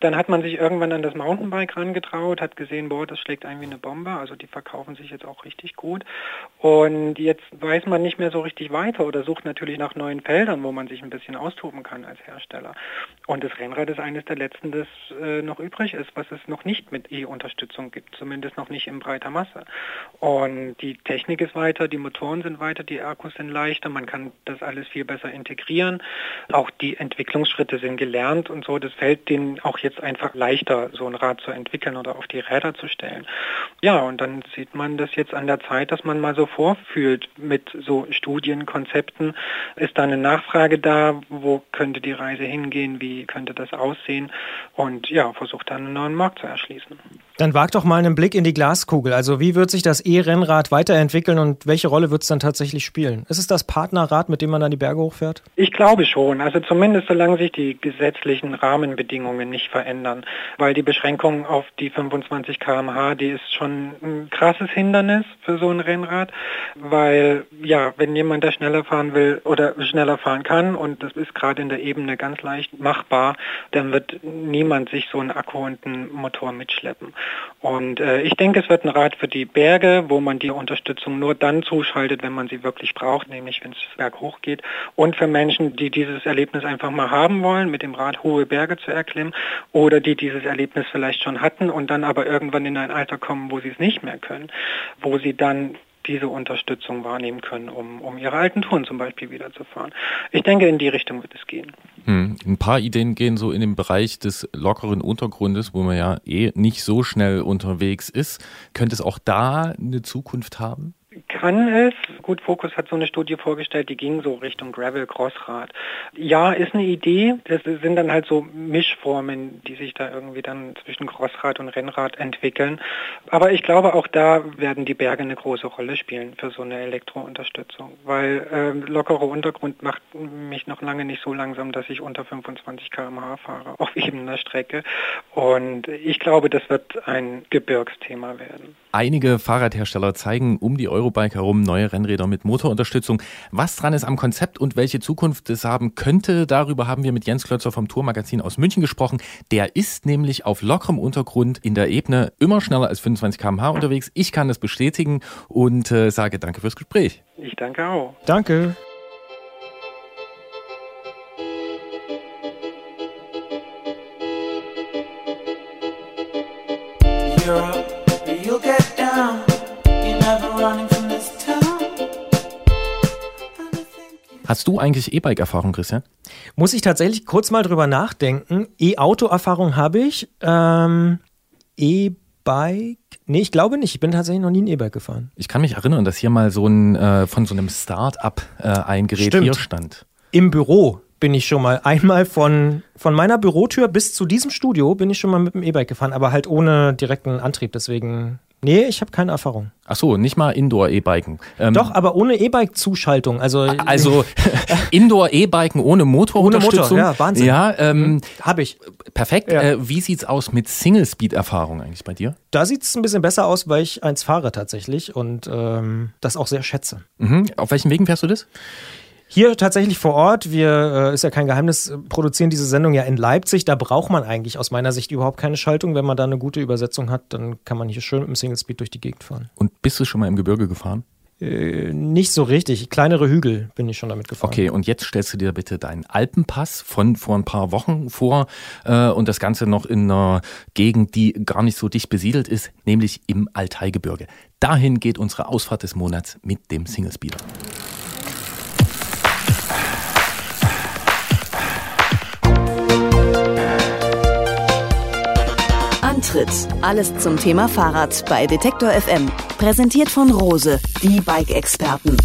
Dann hat man sich irgendwann an das Mountainbike rangetraut, hat gesehen, boah, das schlägt ein wie eine Bombe, also die verkaufen sich jetzt auch richtig gut. Und jetzt weiß man nicht mehr so richtig weiter oder sucht natürlich nach neuen Feldern, wo man sich ein bisschen austoben kann als Hersteller. Und das Rennrad ist eines der letzten, das äh, noch übrig ist, was es noch nicht mit E-Unterstützung gibt, zumindest noch nicht in breiter Masse. Und die Technik ist weiter, die Motoren sind weiter, die Akkus sind leichter, man kann das alles viel besser integrieren. Auch die Entwicklungsschritte sind gelernt und so. Das fällt denen auch jetzt einfach leichter, so ein Rad zu entwickeln oder auf die Räder zu stellen. Ja, und dann sieht man das jetzt an der Zeit, dass man mal so vorfühlt mit so Studienkonzepten. Ist da eine Nachfrage da? Wo könnte die Reise hingehen? Wie könnte das aussehen? Und ja, versucht dann einen neuen Markt zu erschließen. Dann wag doch mal einen Blick in die Glaskugel. Also wie wird sich das E-Rennrad weiterentwickeln und welche Rolle wird es dann tatsächlich spielen? Ist es das Partnerrad, mit dem man dann die Berge hochfährt? Ich glaube schon. Also zumindest solange sich die gesetzlichen Rahmenbedingungen nicht verändern. Weil die Beschränkung auf die 25 km/h, die ist schon ein krasses Hindernis für so ein Rennrad. Weil ja, wenn jemand da schneller fahren will oder schneller fahren kann und das ist gerade in der Ebene ganz leicht machbar, dann wird niemand sich so einen Akku und einen Motor mitschleppen. Und äh, ich denke, es wird ein Rad für die Berge, wo man die Unterstützung nur dann zuschaltet, wenn man sie wirklich braucht, nämlich wenn es berghoch geht. Und für Menschen, die dieses Erlebnis einfach mal haben wollen, mit dem Rad hohe Berge zu erklimmen oder die dieses Erlebnis vielleicht schon hatten und dann aber irgendwann in ein Alter kommen, wo sie es nicht mehr können, wo sie dann diese Unterstützung wahrnehmen können, um, um ihre alten Touren zum Beispiel wieder zu fahren. Ich denke, in die Richtung wird es gehen. Hm. Ein paar Ideen gehen so in den Bereich des lockeren Untergrundes, wo man ja eh nicht so schnell unterwegs ist. Könnte es auch da eine Zukunft haben? Kann es. Gut, Focus hat so eine Studie vorgestellt, die ging so Richtung Gravel Crossrad. Ja, ist eine Idee. Das sind dann halt so Mischformen, die sich da irgendwie dann zwischen Crossrad und Rennrad entwickeln. Aber ich glaube, auch da werden die Berge eine große Rolle spielen für so eine Elektrounterstützung, weil ähm, lockerer Untergrund macht mich noch lange nicht so langsam, dass ich unter 25 km/h fahre auf ebener Strecke. Und ich glaube, das wird ein Gebirgsthema werden. Einige Fahrradhersteller zeigen um die Eurobike herum neue Rennräder mit Motorunterstützung. Was dran ist am Konzept und welche Zukunft es haben könnte, darüber haben wir mit Jens Klötzer vom Tourmagazin aus München gesprochen. Der ist nämlich auf lockerem Untergrund in der Ebene immer schneller als 25 km/h unterwegs. Ich kann das bestätigen und äh, sage danke fürs Gespräch. Ich danke auch. Danke. Europe, Hast du eigentlich E-Bike-Erfahrung, Christian? Muss ich tatsächlich kurz mal drüber nachdenken. E-Auto-Erfahrung habe ich. Ähm, E-Bike? Nee, ich glaube nicht. Ich bin tatsächlich noch nie ein E-Bike gefahren. Ich kann mich erinnern, dass hier mal so ein äh, von so einem Start-up äh, ein Gerät Stimmt. hier stand. Im Büro bin ich schon mal einmal von, von meiner Bürotür bis zu diesem Studio bin ich schon mal mit dem E-Bike gefahren, aber halt ohne direkten Antrieb. Deswegen, nee, ich habe keine Erfahrung. Ach so, nicht mal Indoor-E-Biken. Ähm, Doch, aber ohne E-Bike-Zuschaltung. Also, Also Indoor-E-Biken ohne Motorunterstützung. Ohne Motor, ja, Wahnsinn. Ja, ähm, habe ich. perfekt. Ja. Äh, wie sieht's aus mit Single-Speed-Erfahrung eigentlich bei dir? Da sieht es ein bisschen besser aus, weil ich eins fahre tatsächlich und ähm, das auch sehr schätze. Mhm. Auf welchen Wegen fährst du das? Hier tatsächlich vor Ort, wir, äh, ist ja kein Geheimnis, äh, produzieren diese Sendung ja in Leipzig. Da braucht man eigentlich aus meiner Sicht überhaupt keine Schaltung. Wenn man da eine gute Übersetzung hat, dann kann man hier schön mit dem Single Speed durch die Gegend fahren. Und bist du schon mal im Gebirge gefahren? Äh, nicht so richtig. Kleinere Hügel bin ich schon damit gefahren. Okay, und jetzt stellst du dir bitte deinen Alpenpass von vor ein paar Wochen vor äh, und das Ganze noch in einer Gegend, die gar nicht so dicht besiedelt ist, nämlich im Altaigebirge. Dahin geht unsere Ausfahrt des Monats mit dem Single Antritt. Alles zum Thema Fahrrad bei Detektor FM. Präsentiert von Rose, die Bike-Experten.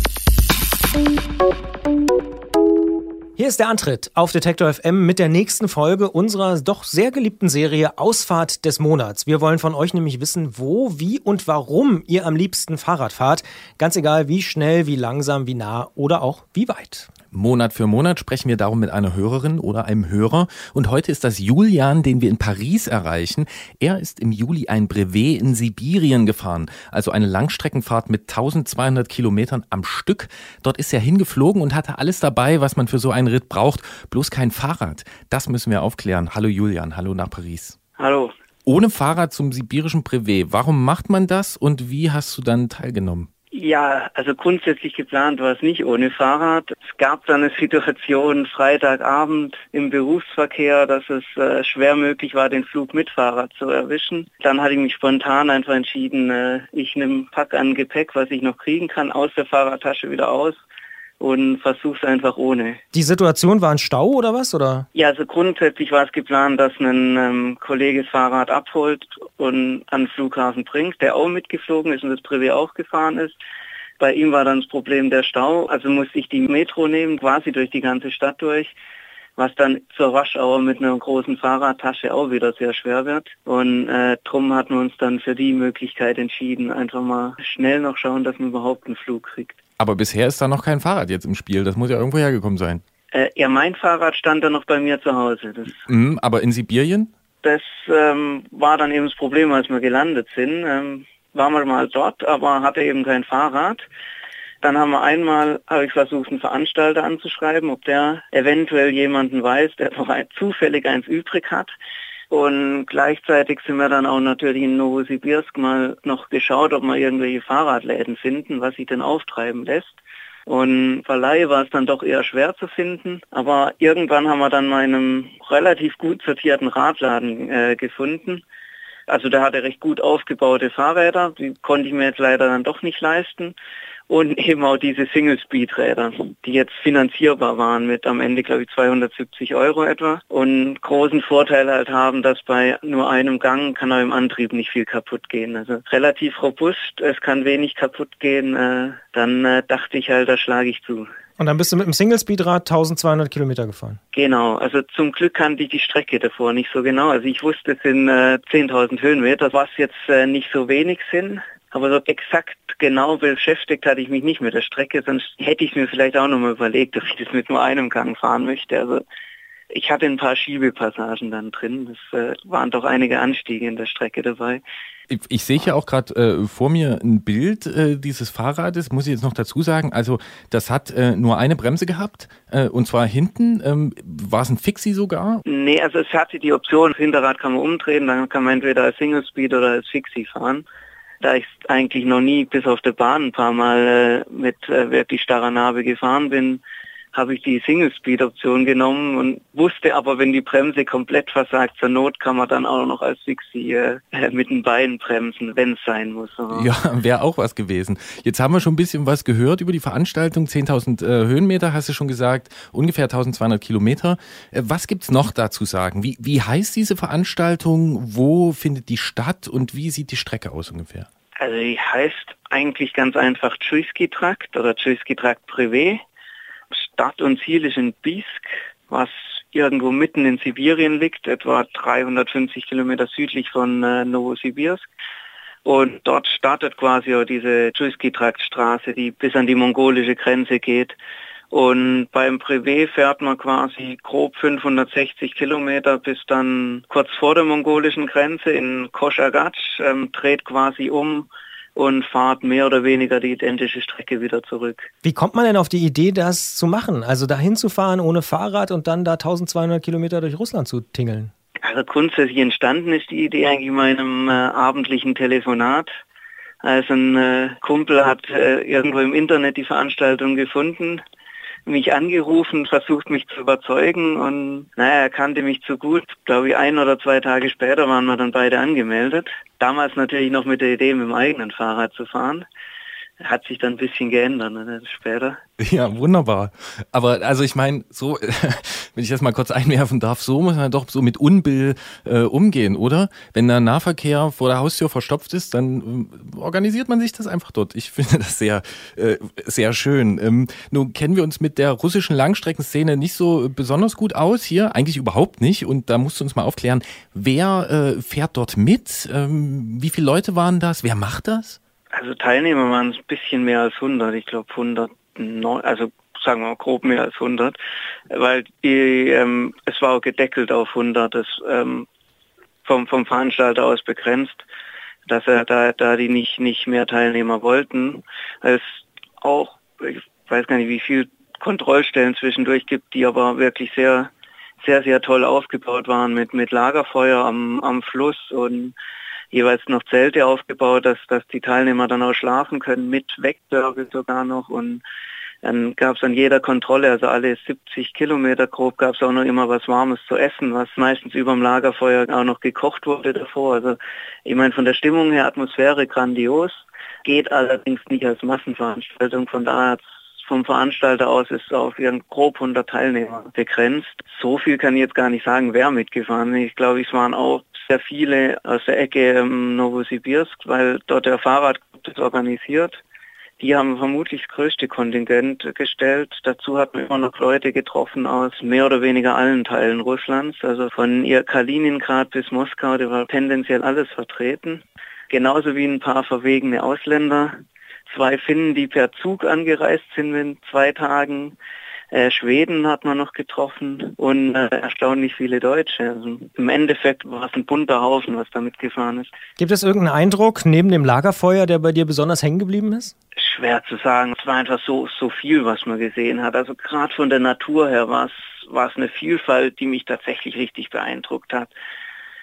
Hier ist der Antritt auf Detektor FM mit der nächsten Folge unserer doch sehr geliebten Serie Ausfahrt des Monats. Wir wollen von euch nämlich wissen, wo, wie und warum ihr am liebsten Fahrrad fahrt. Ganz egal, wie schnell, wie langsam, wie nah oder auch wie weit. Monat für Monat sprechen wir darum mit einer Hörerin oder einem Hörer. Und heute ist das Julian, den wir in Paris erreichen. Er ist im Juli ein Brevet in Sibirien gefahren, also eine Langstreckenfahrt mit 1200 Kilometern am Stück. Dort ist er hingeflogen und hatte alles dabei, was man für so einen Ritt braucht, bloß kein Fahrrad. Das müssen wir aufklären. Hallo Julian, hallo nach Paris. Hallo. Ohne Fahrrad zum sibirischen Brevet. Warum macht man das und wie hast du dann teilgenommen? Ja, also grundsätzlich geplant war es nicht ohne Fahrrad. Es gab dann eine Situation Freitagabend im Berufsverkehr, dass es äh, schwer möglich war, den Flug mit Fahrrad zu erwischen. Dann hatte ich mich spontan einfach entschieden, äh, ich nehme Pack an Gepäck, was ich noch kriegen kann, aus der Fahrradtasche wieder aus und versuch's einfach ohne. Die Situation war ein Stau oder was? Oder? Ja, also grundsätzlich war es geplant, dass ein ähm, Kollege das Fahrrad abholt und an den Flughafen bringt, der auch mitgeflogen ist und das Privé auch gefahren ist. Bei ihm war dann das Problem der Stau, also musste ich die Metro nehmen, quasi durch die ganze Stadt durch was dann zur Rush-Hour mit einer großen Fahrradtasche auch wieder sehr schwer wird. Und äh, drum hatten wir uns dann für die Möglichkeit entschieden, einfach mal schnell noch schauen, dass man überhaupt einen Flug kriegt. Aber bisher ist da noch kein Fahrrad jetzt im Spiel. Das muss ja irgendwo hergekommen sein. Äh, ja, mein Fahrrad stand dann noch bei mir zu Hause. Das, mhm, aber in Sibirien? Das ähm, war dann eben das Problem, als wir gelandet sind. Ähm, waren wir mal dort, aber hatte eben kein Fahrrad. Dann haben wir einmal, habe ich versucht, einen Veranstalter anzuschreiben, ob der eventuell jemanden weiß, der zufällig eins übrig hat. Und gleichzeitig sind wir dann auch natürlich in Novosibirsk mal noch geschaut, ob wir irgendwelche Fahrradläden finden, was sich denn auftreiben lässt. Und Verleih war es dann doch eher schwer zu finden. Aber irgendwann haben wir dann mal einen relativ gut sortierten Radladen äh, gefunden. Also der hatte recht gut aufgebaute Fahrräder, die konnte ich mir jetzt leider dann doch nicht leisten und eben auch diese Single-Speed-Räder, die jetzt finanzierbar waren mit am Ende, glaube ich, 270 Euro etwa und großen Vorteil halt haben, dass bei nur einem Gang kann auch im Antrieb nicht viel kaputt gehen. Also relativ robust, es kann wenig kaputt gehen, äh, dann äh, dachte ich halt, da schlage ich zu. Und dann bist du mit dem Single-Speed-Rad 1200 Kilometer gefahren? Genau, also zum Glück kannte ich die Strecke davor nicht so genau. Also ich wusste, es sind äh, 10.000 Höhenmeter, was jetzt äh, nicht so wenig sind. Aber so exakt genau beschäftigt hatte ich mich nicht mit der Strecke, sonst hätte ich mir vielleicht auch nochmal überlegt, dass ich das mit nur einem Gang fahren möchte. Also ich hatte ein paar Schiebepassagen dann drin. Es äh, waren doch einige Anstiege in der Strecke dabei. Ich, ich sehe ja auch gerade äh, vor mir ein Bild äh, dieses Fahrrades, muss ich jetzt noch dazu sagen. Also das hat äh, nur eine Bremse gehabt äh, und zwar hinten. Ähm, War es ein Fixie sogar? Nee, also es hatte die Option, das Hinterrad kann man umdrehen, dann kann man entweder als Single Speed oder als Fixie fahren da ich eigentlich noch nie bis auf der Bahn ein paar Mal äh, mit äh, wirklich starrer Narbe gefahren bin, habe ich die Single-Speed-Option genommen und wusste aber, wenn die Bremse komplett versagt, zur Not kann man dann auch noch als Fixie äh, mit den Beinen bremsen, wenn es sein muss. Aber ja, wäre auch was gewesen. Jetzt haben wir schon ein bisschen was gehört über die Veranstaltung. 10.000 äh, Höhenmeter hast du schon gesagt, ungefähr 1.200 Kilometer. Äh, was gibt's noch dazu sagen? Wie, wie heißt diese Veranstaltung? Wo findet die statt und wie sieht die Strecke aus ungefähr? Also die heißt eigentlich ganz einfach Tschüski Trakt oder Tschüski Trakt Privé. Start und Ziel ist in Bisk, was irgendwo mitten in Sibirien liegt, etwa 350 Kilometer südlich von äh, Novosibirsk. Und dort startet quasi auch diese Tschüski-Trakt-Straße, die bis an die mongolische Grenze geht. Und beim Privé fährt man quasi grob 560 Kilometer bis dann kurz vor der mongolischen Grenze in Koschagatsch, ähm, dreht quasi um und fahrt mehr oder weniger die identische Strecke wieder zurück. Wie kommt man denn auf die Idee, das zu machen? Also dahin zu fahren ohne Fahrrad und dann da 1200 Kilometer durch Russland zu tingeln? Also grundsätzlich entstanden ist die Idee eigentlich in meinem äh, abendlichen Telefonat. Also ein äh, Kumpel hat äh, irgendwo im Internet die Veranstaltung gefunden, mich angerufen, versucht mich zu überzeugen und naja, er kannte mich zu gut. Glaube ich, ein oder zwei Tage später waren wir dann beide angemeldet. Damals natürlich noch mit der Idee, mit dem eigenen Fahrrad zu fahren. Hat sich dann ein bisschen geändert ne, später. Ja, wunderbar. Aber also ich meine, so, wenn ich das mal kurz einwerfen darf, so muss man doch so mit Unbill äh, umgehen, oder? Wenn der Nahverkehr vor der Haustür verstopft ist, dann äh, organisiert man sich das einfach dort. Ich finde das sehr, äh, sehr schön. Ähm, nun kennen wir uns mit der russischen Langstreckenszene nicht so besonders gut aus hier, eigentlich überhaupt nicht. Und da musst du uns mal aufklären, wer äh, fährt dort mit? Ähm, wie viele Leute waren das? Wer macht das? Also Teilnehmer waren es ein bisschen mehr als 100, ich glaube 109, also sagen wir mal grob mehr als 100, weil die, ähm, es war auch gedeckelt auf 100, das ähm, vom, vom Veranstalter aus begrenzt, dass er da, da die nicht, nicht mehr Teilnehmer wollten. Es auch, ich weiß gar nicht, wie viel Kontrollstellen zwischendurch gibt, die aber wirklich sehr, sehr, sehr toll aufgebaut waren mit, mit Lagerfeuer am, am Fluss und jeweils noch Zelte aufgebaut, dass, dass die Teilnehmer dann auch schlafen können, mit Wegdörfel sogar noch und dann gab es an jeder Kontrolle, also alle 70 Kilometer grob, gab es auch noch immer was Warmes zu essen, was meistens über dem Lagerfeuer auch noch gekocht wurde davor. Also ich meine von der Stimmung her Atmosphäre grandios, geht allerdings nicht als Massenveranstaltung, von daher vom Veranstalter aus ist auf ihren grob 100 Teilnehmer begrenzt. So viel kann ich jetzt gar nicht sagen, wer mitgefahren ist. Ich glaube, es waren auch sehr viele aus der Ecke ähm, Novosibirsk, weil dort der Fahrradclub das organisiert. Die haben vermutlich das größte Kontingent gestellt. Dazu hat man immer noch Leute getroffen aus mehr oder weniger allen Teilen Russlands, also von ihr Kaliningrad bis Moskau, da war tendenziell alles vertreten. Genauso wie ein paar verwegene Ausländer. Zwei Finnen, die per Zug angereist sind in zwei Tagen. Äh, Schweden hat man noch getroffen und äh, erstaunlich viele Deutsche. Also Im Endeffekt war es ein bunter Haufen, was da mitgefahren ist. Gibt es irgendeinen Eindruck neben dem Lagerfeuer, der bei dir besonders hängen geblieben ist? Schwer zu sagen. Es war einfach so, so viel, was man gesehen hat. Also gerade von der Natur her war es, war es eine Vielfalt, die mich tatsächlich richtig beeindruckt hat.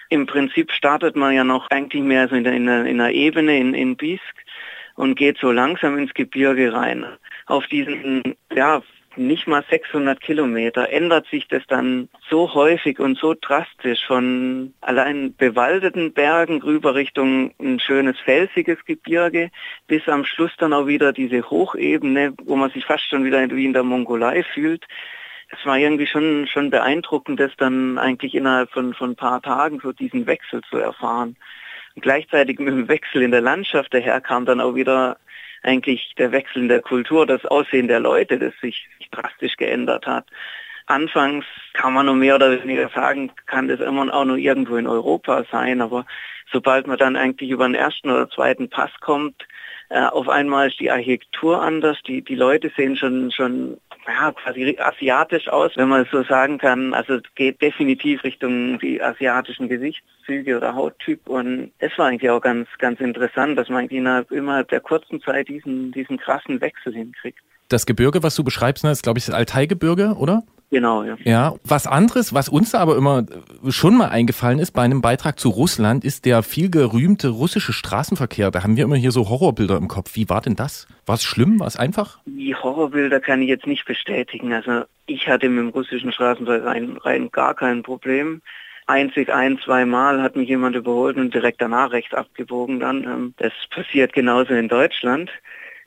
Im Prinzip startet man ja noch eigentlich mehr so in der, in der, in der Ebene in, in Bisk und geht so langsam ins Gebirge rein. Auf diesen, ja, nicht mal 600 Kilometer ändert sich das dann so häufig und so drastisch von allein bewaldeten Bergen rüber Richtung ein schönes felsiges Gebirge bis am Schluss dann auch wieder diese Hochebene, wo man sich fast schon wieder wie in der Mongolei fühlt. Es war irgendwie schon, schon beeindruckend, das dann eigentlich innerhalb von, von ein paar Tagen so diesen Wechsel zu erfahren. Und gleichzeitig mit dem Wechsel in der Landschaft daher kam dann auch wieder eigentlich der Wechsel in der Kultur, das Aussehen der Leute, das sich drastisch geändert hat. Anfangs kann man nur mehr oder weniger sagen, kann das immer auch nur irgendwo in Europa sein, aber sobald man dann eigentlich über den ersten oder zweiten Pass kommt, äh, auf einmal ist die Architektur anders, die, die Leute sehen schon, schon ja, quasi asiatisch aus, wenn man es so sagen kann. Also es geht definitiv Richtung die asiatischen Gesichtszüge oder Hauttyp und es war eigentlich auch ganz, ganz interessant, dass man innerhalb, innerhalb der kurzen Zeit diesen, diesen krassen Wechsel hinkriegt. Das Gebirge, was du beschreibst, ne, ist, glaube ich, das Altaigebirge, oder? Genau, ja. Ja, was anderes, was uns aber immer schon mal eingefallen ist bei einem Beitrag zu Russland, ist der viel gerühmte russische Straßenverkehr. Da haben wir immer hier so Horrorbilder im Kopf. Wie war denn das? War es schlimm? War es einfach? Die Horrorbilder kann ich jetzt nicht bestätigen. Also ich hatte mit dem russischen Straßenverkehr rein, rein gar kein Problem einzig ein, zwei Mal hat mich jemand überholt und direkt danach rechts abgebogen dann. Ähm, das passiert genauso in Deutschland.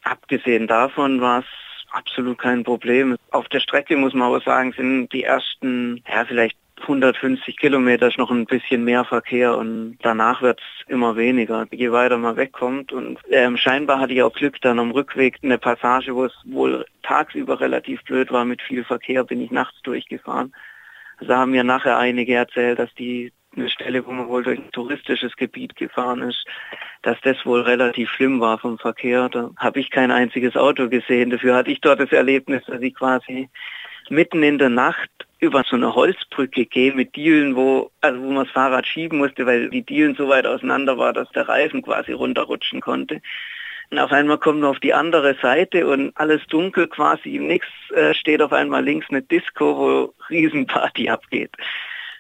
Abgesehen davon war es absolut kein Problem. Auf der Strecke muss man aber sagen, sind die ersten, ja vielleicht 150 Kilometer ist noch ein bisschen mehr Verkehr und danach wird es immer weniger, je weiter man wegkommt. Und ähm, scheinbar hatte ich auch Glück, dann am Rückweg eine Passage, wo es wohl tagsüber relativ blöd war mit viel Verkehr, bin ich nachts durchgefahren. Also haben mir nachher einige erzählt, dass die eine Stelle, wo man wohl durch ein touristisches Gebiet gefahren ist, dass das wohl relativ schlimm war vom Verkehr. Da habe ich kein einziges Auto gesehen. Dafür hatte ich dort das Erlebnis, dass ich quasi mitten in der Nacht über so eine Holzbrücke gehe mit Dielen, wo, also wo man das Fahrrad schieben musste, weil die Dielen so weit auseinander war, dass der Reifen quasi runterrutschen konnte. Und auf einmal kommt man auf die andere Seite und alles dunkel quasi, nichts äh, steht auf einmal links eine Disco, wo Riesenparty abgeht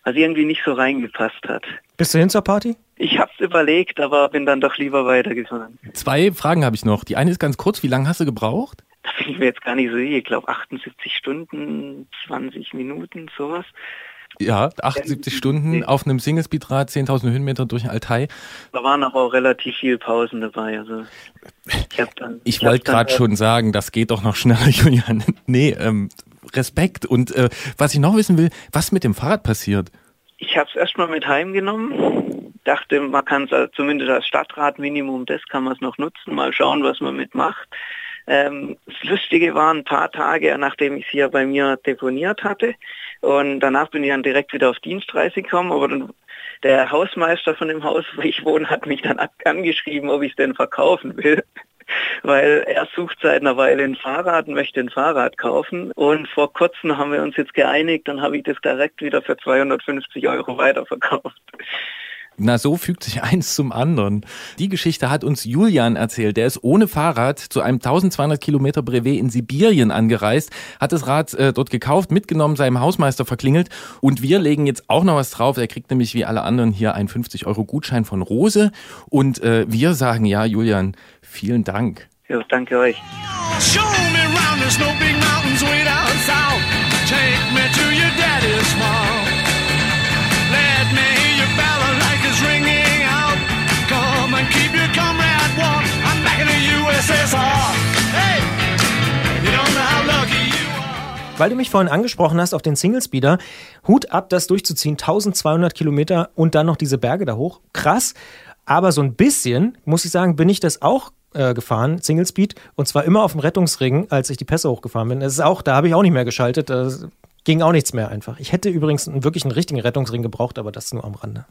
was irgendwie nicht so reingepasst hat. Bist du hin zur Party? Ich hab's überlegt, aber bin dann doch lieber weitergefahren. Zwei Fragen habe ich noch. Die eine ist ganz kurz. Wie lange hast du gebraucht? Da bin ich mir jetzt gar nicht so sicher. Ich glaube 78 Stunden, 20 Minuten, sowas. Ja, 78 Stunden auf einem Single-Speed-Rad, 10.000 Höhenmeter durch den Altai. Da waren aber auch relativ viele Pausen dabei. Also ich, Ich wollte gerade äh, schon sagen, das geht doch noch schneller, Julian. Nee, ähm, Respekt. Und äh, was ich noch wissen will, was mit dem Fahrrad passiert? Ich habe es erstmal mit heimgenommen. Dachte, man kann es zumindest als Stadtradminimum, das kann man es noch nutzen. Mal schauen, was man mitmacht. Ähm, das Lustige war ein paar Tage, nachdem ich es hier bei mir deponiert hatte. Und danach bin ich dann direkt wieder auf Dienstreise gekommen. Aber dann, der Hausmeister von dem Haus, wo ich wohne, hat mich dann angeschrieben, ob ich es denn verkaufen will. Weil er sucht seit einer Weile ein Fahrrad und möchte ein Fahrrad kaufen. Und vor kurzem haben wir uns jetzt geeinigt, dann habe ich das direkt wieder für 250 Euro weiterverkauft. Na, so fügt sich eins zum anderen. Die Geschichte hat uns Julian erzählt. Der ist ohne Fahrrad zu einem 1200 Kilometer Brevet in Sibirien angereist, hat das Rad äh, dort gekauft, mitgenommen, seinem Hausmeister verklingelt und wir legen jetzt auch noch was drauf. Er kriegt nämlich wie alle anderen hier einen 50 Euro Gutschein von Rose und äh, wir sagen ja, Julian, vielen Dank. Ja, danke euch. Show me round, there's no big mountains way down south. Take me to your daddy's farm. Let me hear your balalaikas ringing out. Come and keep your comrade warm. I'm back in the USSR. Hey, you don't know how lucky you are. Weil du mich vorhin angesprochen hast auf den Single-Speeder, Hut ab, das durchzuziehen, 1200 Kilometer und dann noch diese Berge da hoch. Krass, aber so ein bisschen, muss ich sagen, bin ich das auch äh, gefahren, Single Speed, und zwar immer auf dem Rettungsring, als ich die Pässe hochgefahren bin. Das ist auch, da habe ich auch nicht mehr geschaltet, da ging auch nichts mehr einfach. Ich hätte übrigens einen, wirklich einen richtigen Rettungsring gebraucht, aber das nur am Rande.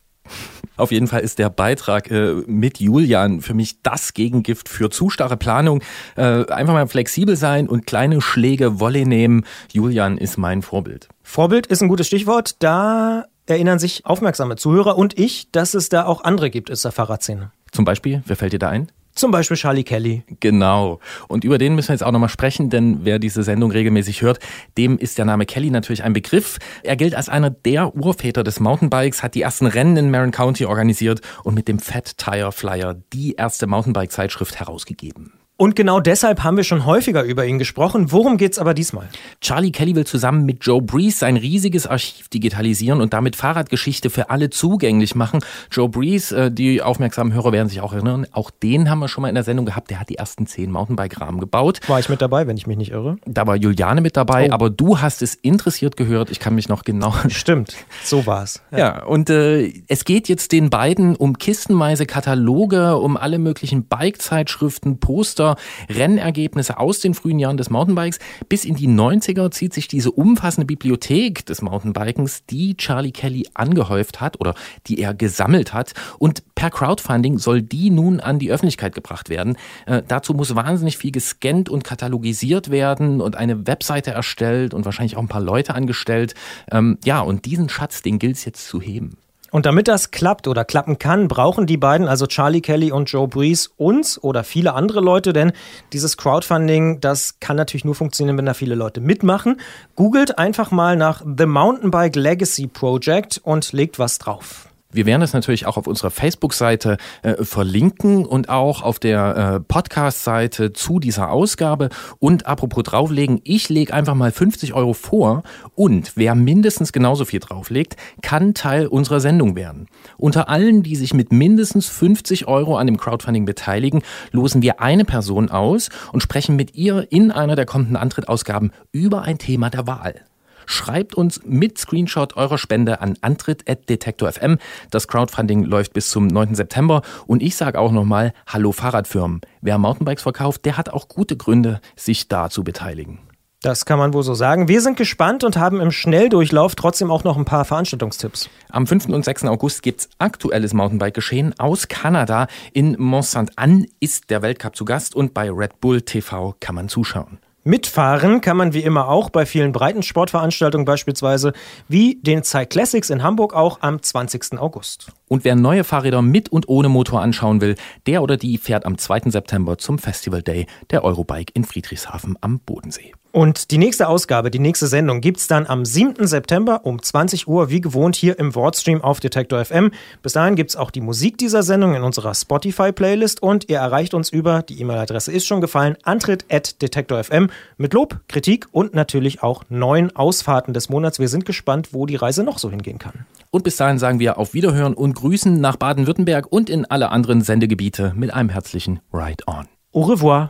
Auf jeden Fall ist der Beitrag äh, mit Julian für mich das Gegengift für zu starre Planung. Äh, einfach mal flexibel sein und kleine Schläge Wolle nehmen. Julian ist mein Vorbild. Vorbild ist ein gutes Stichwort, da erinnern sich aufmerksame Zuhörer und ich, dass es da auch andere gibt aus der Fahrradszene. Zum Beispiel, wer fällt dir da ein? Zum Beispiel Charlie Kelly. Genau. Und über den müssen wir jetzt auch nochmal sprechen, denn wer diese Sendung regelmäßig hört, dem ist der Name Kelly natürlich ein Begriff. Er gilt als einer der Urväter des Mountainbikes, hat die ersten Rennen in Marin County organisiert und mit dem Fat Tire Flyer die erste Mountainbike-Zeitschrift herausgegeben. Und genau deshalb haben wir schon häufiger über ihn gesprochen. Worum geht's aber diesmal? Charlie Kelly will zusammen mit Joe Breeze sein riesiges Archiv digitalisieren und damit Fahrradgeschichte für alle zugänglich machen. Joe Breeze, äh, die aufmerksamen Hörer werden sich auch erinnern, auch den haben wir schon mal in der Sendung gehabt. Der hat die ersten zehn Mountainbike-Rahmen gebaut. War ich mit dabei, wenn ich mich nicht irre? Da war Juliane mit dabei, Oh. aber du hast es interessiert gehört. Ich kann mich noch genau. Stimmt, so war's. Ja, und äh, es geht jetzt den beiden um kistenweise Kataloge, um alle möglichen Bike-Zeitschriften, Poster, Rennergebnisse aus den frühen Jahren des Mountainbikes. Bis in die 90er zieht sich diese umfassende Bibliothek des Mountainbikens, die Charlie Kelly angehäuft hat oder die er gesammelt hat. Und per Crowdfunding soll die nun an die Öffentlichkeit gebracht werden. Äh, dazu muss wahnsinnig viel gescannt und katalogisiert werden und eine Webseite erstellt und wahrscheinlich auch ein paar Leute angestellt. Ähm, ja, und diesen Schatz, den gilt es jetzt zu heben. Und damit das klappt oder klappen kann, brauchen die beiden, also Charlie Kelly und Joe Breeze, uns oder viele andere Leute, denn dieses Crowdfunding, das kann natürlich nur funktionieren, wenn da viele Leute mitmachen. Googelt einfach mal nach The Mountainbike Legacy Project und legt was drauf. Wir werden es natürlich auch auf unserer Facebook-Seite äh, verlinken und auch auf der äh, Podcast-Seite zu dieser Ausgabe. Und apropos drauflegen, ich lege einfach mal 50 Euro vor und wer mindestens genauso viel drauflegt, kann Teil unserer Sendung werden. Unter allen, die sich mit mindestens 50 Euro an dem Crowdfunding beteiligen, losen wir eine Person aus und sprechen mit ihr in einer der kommenden Antrittausgaben über ein Thema der Wahl. Schreibt uns mit Screenshot eurer Spende an antritt.detektor.fm. Das Crowdfunding läuft bis zum 9. September. Und ich sage auch nochmal, hallo Fahrradfirmen. Wer Mountainbikes verkauft, der hat auch gute Gründe, sich da zu beteiligen. Das kann man wohl so sagen. Wir sind gespannt und haben im Schnelldurchlauf trotzdem auch noch ein paar Veranstaltungstipps. Am 5. und 6. August gibt's aktuelles Mountainbike-Geschehen aus Kanada. In Mont Saint-Anne ist der Weltcup zu Gast und bei Red Bull TV kann man zuschauen. Mitfahren kann man wie immer auch bei vielen Breitensportveranstaltungen beispielsweise, wie den Zeit Classics in Hamburg auch am 20. August. Und wer neue Fahrräder mit und ohne Motor anschauen will, der oder die fährt am 2. September zum Festival Day der Eurobike in Friedrichshafen am Bodensee. Und die nächste Ausgabe, die nächste Sendung gibt's dann am 7. September um 20 Uhr, wie gewohnt, hier im Wordstream auf Detektor FM. Bis dahin gibt's auch die Musik dieser Sendung in unserer Spotify-Playlist und ihr erreicht uns über, die E-Mail-Adresse ist schon gefallen, antritt at Detektor FM mit Lob, Kritik und natürlich auch neuen Ausfahrten des Monats. Wir sind gespannt, wo die Reise noch so hingehen kann. Und bis dahin sagen wir auf Wiederhören und Grüßen nach Baden-Württemberg und in alle anderen Sendegebiete mit einem herzlichen Ride On. Au revoir.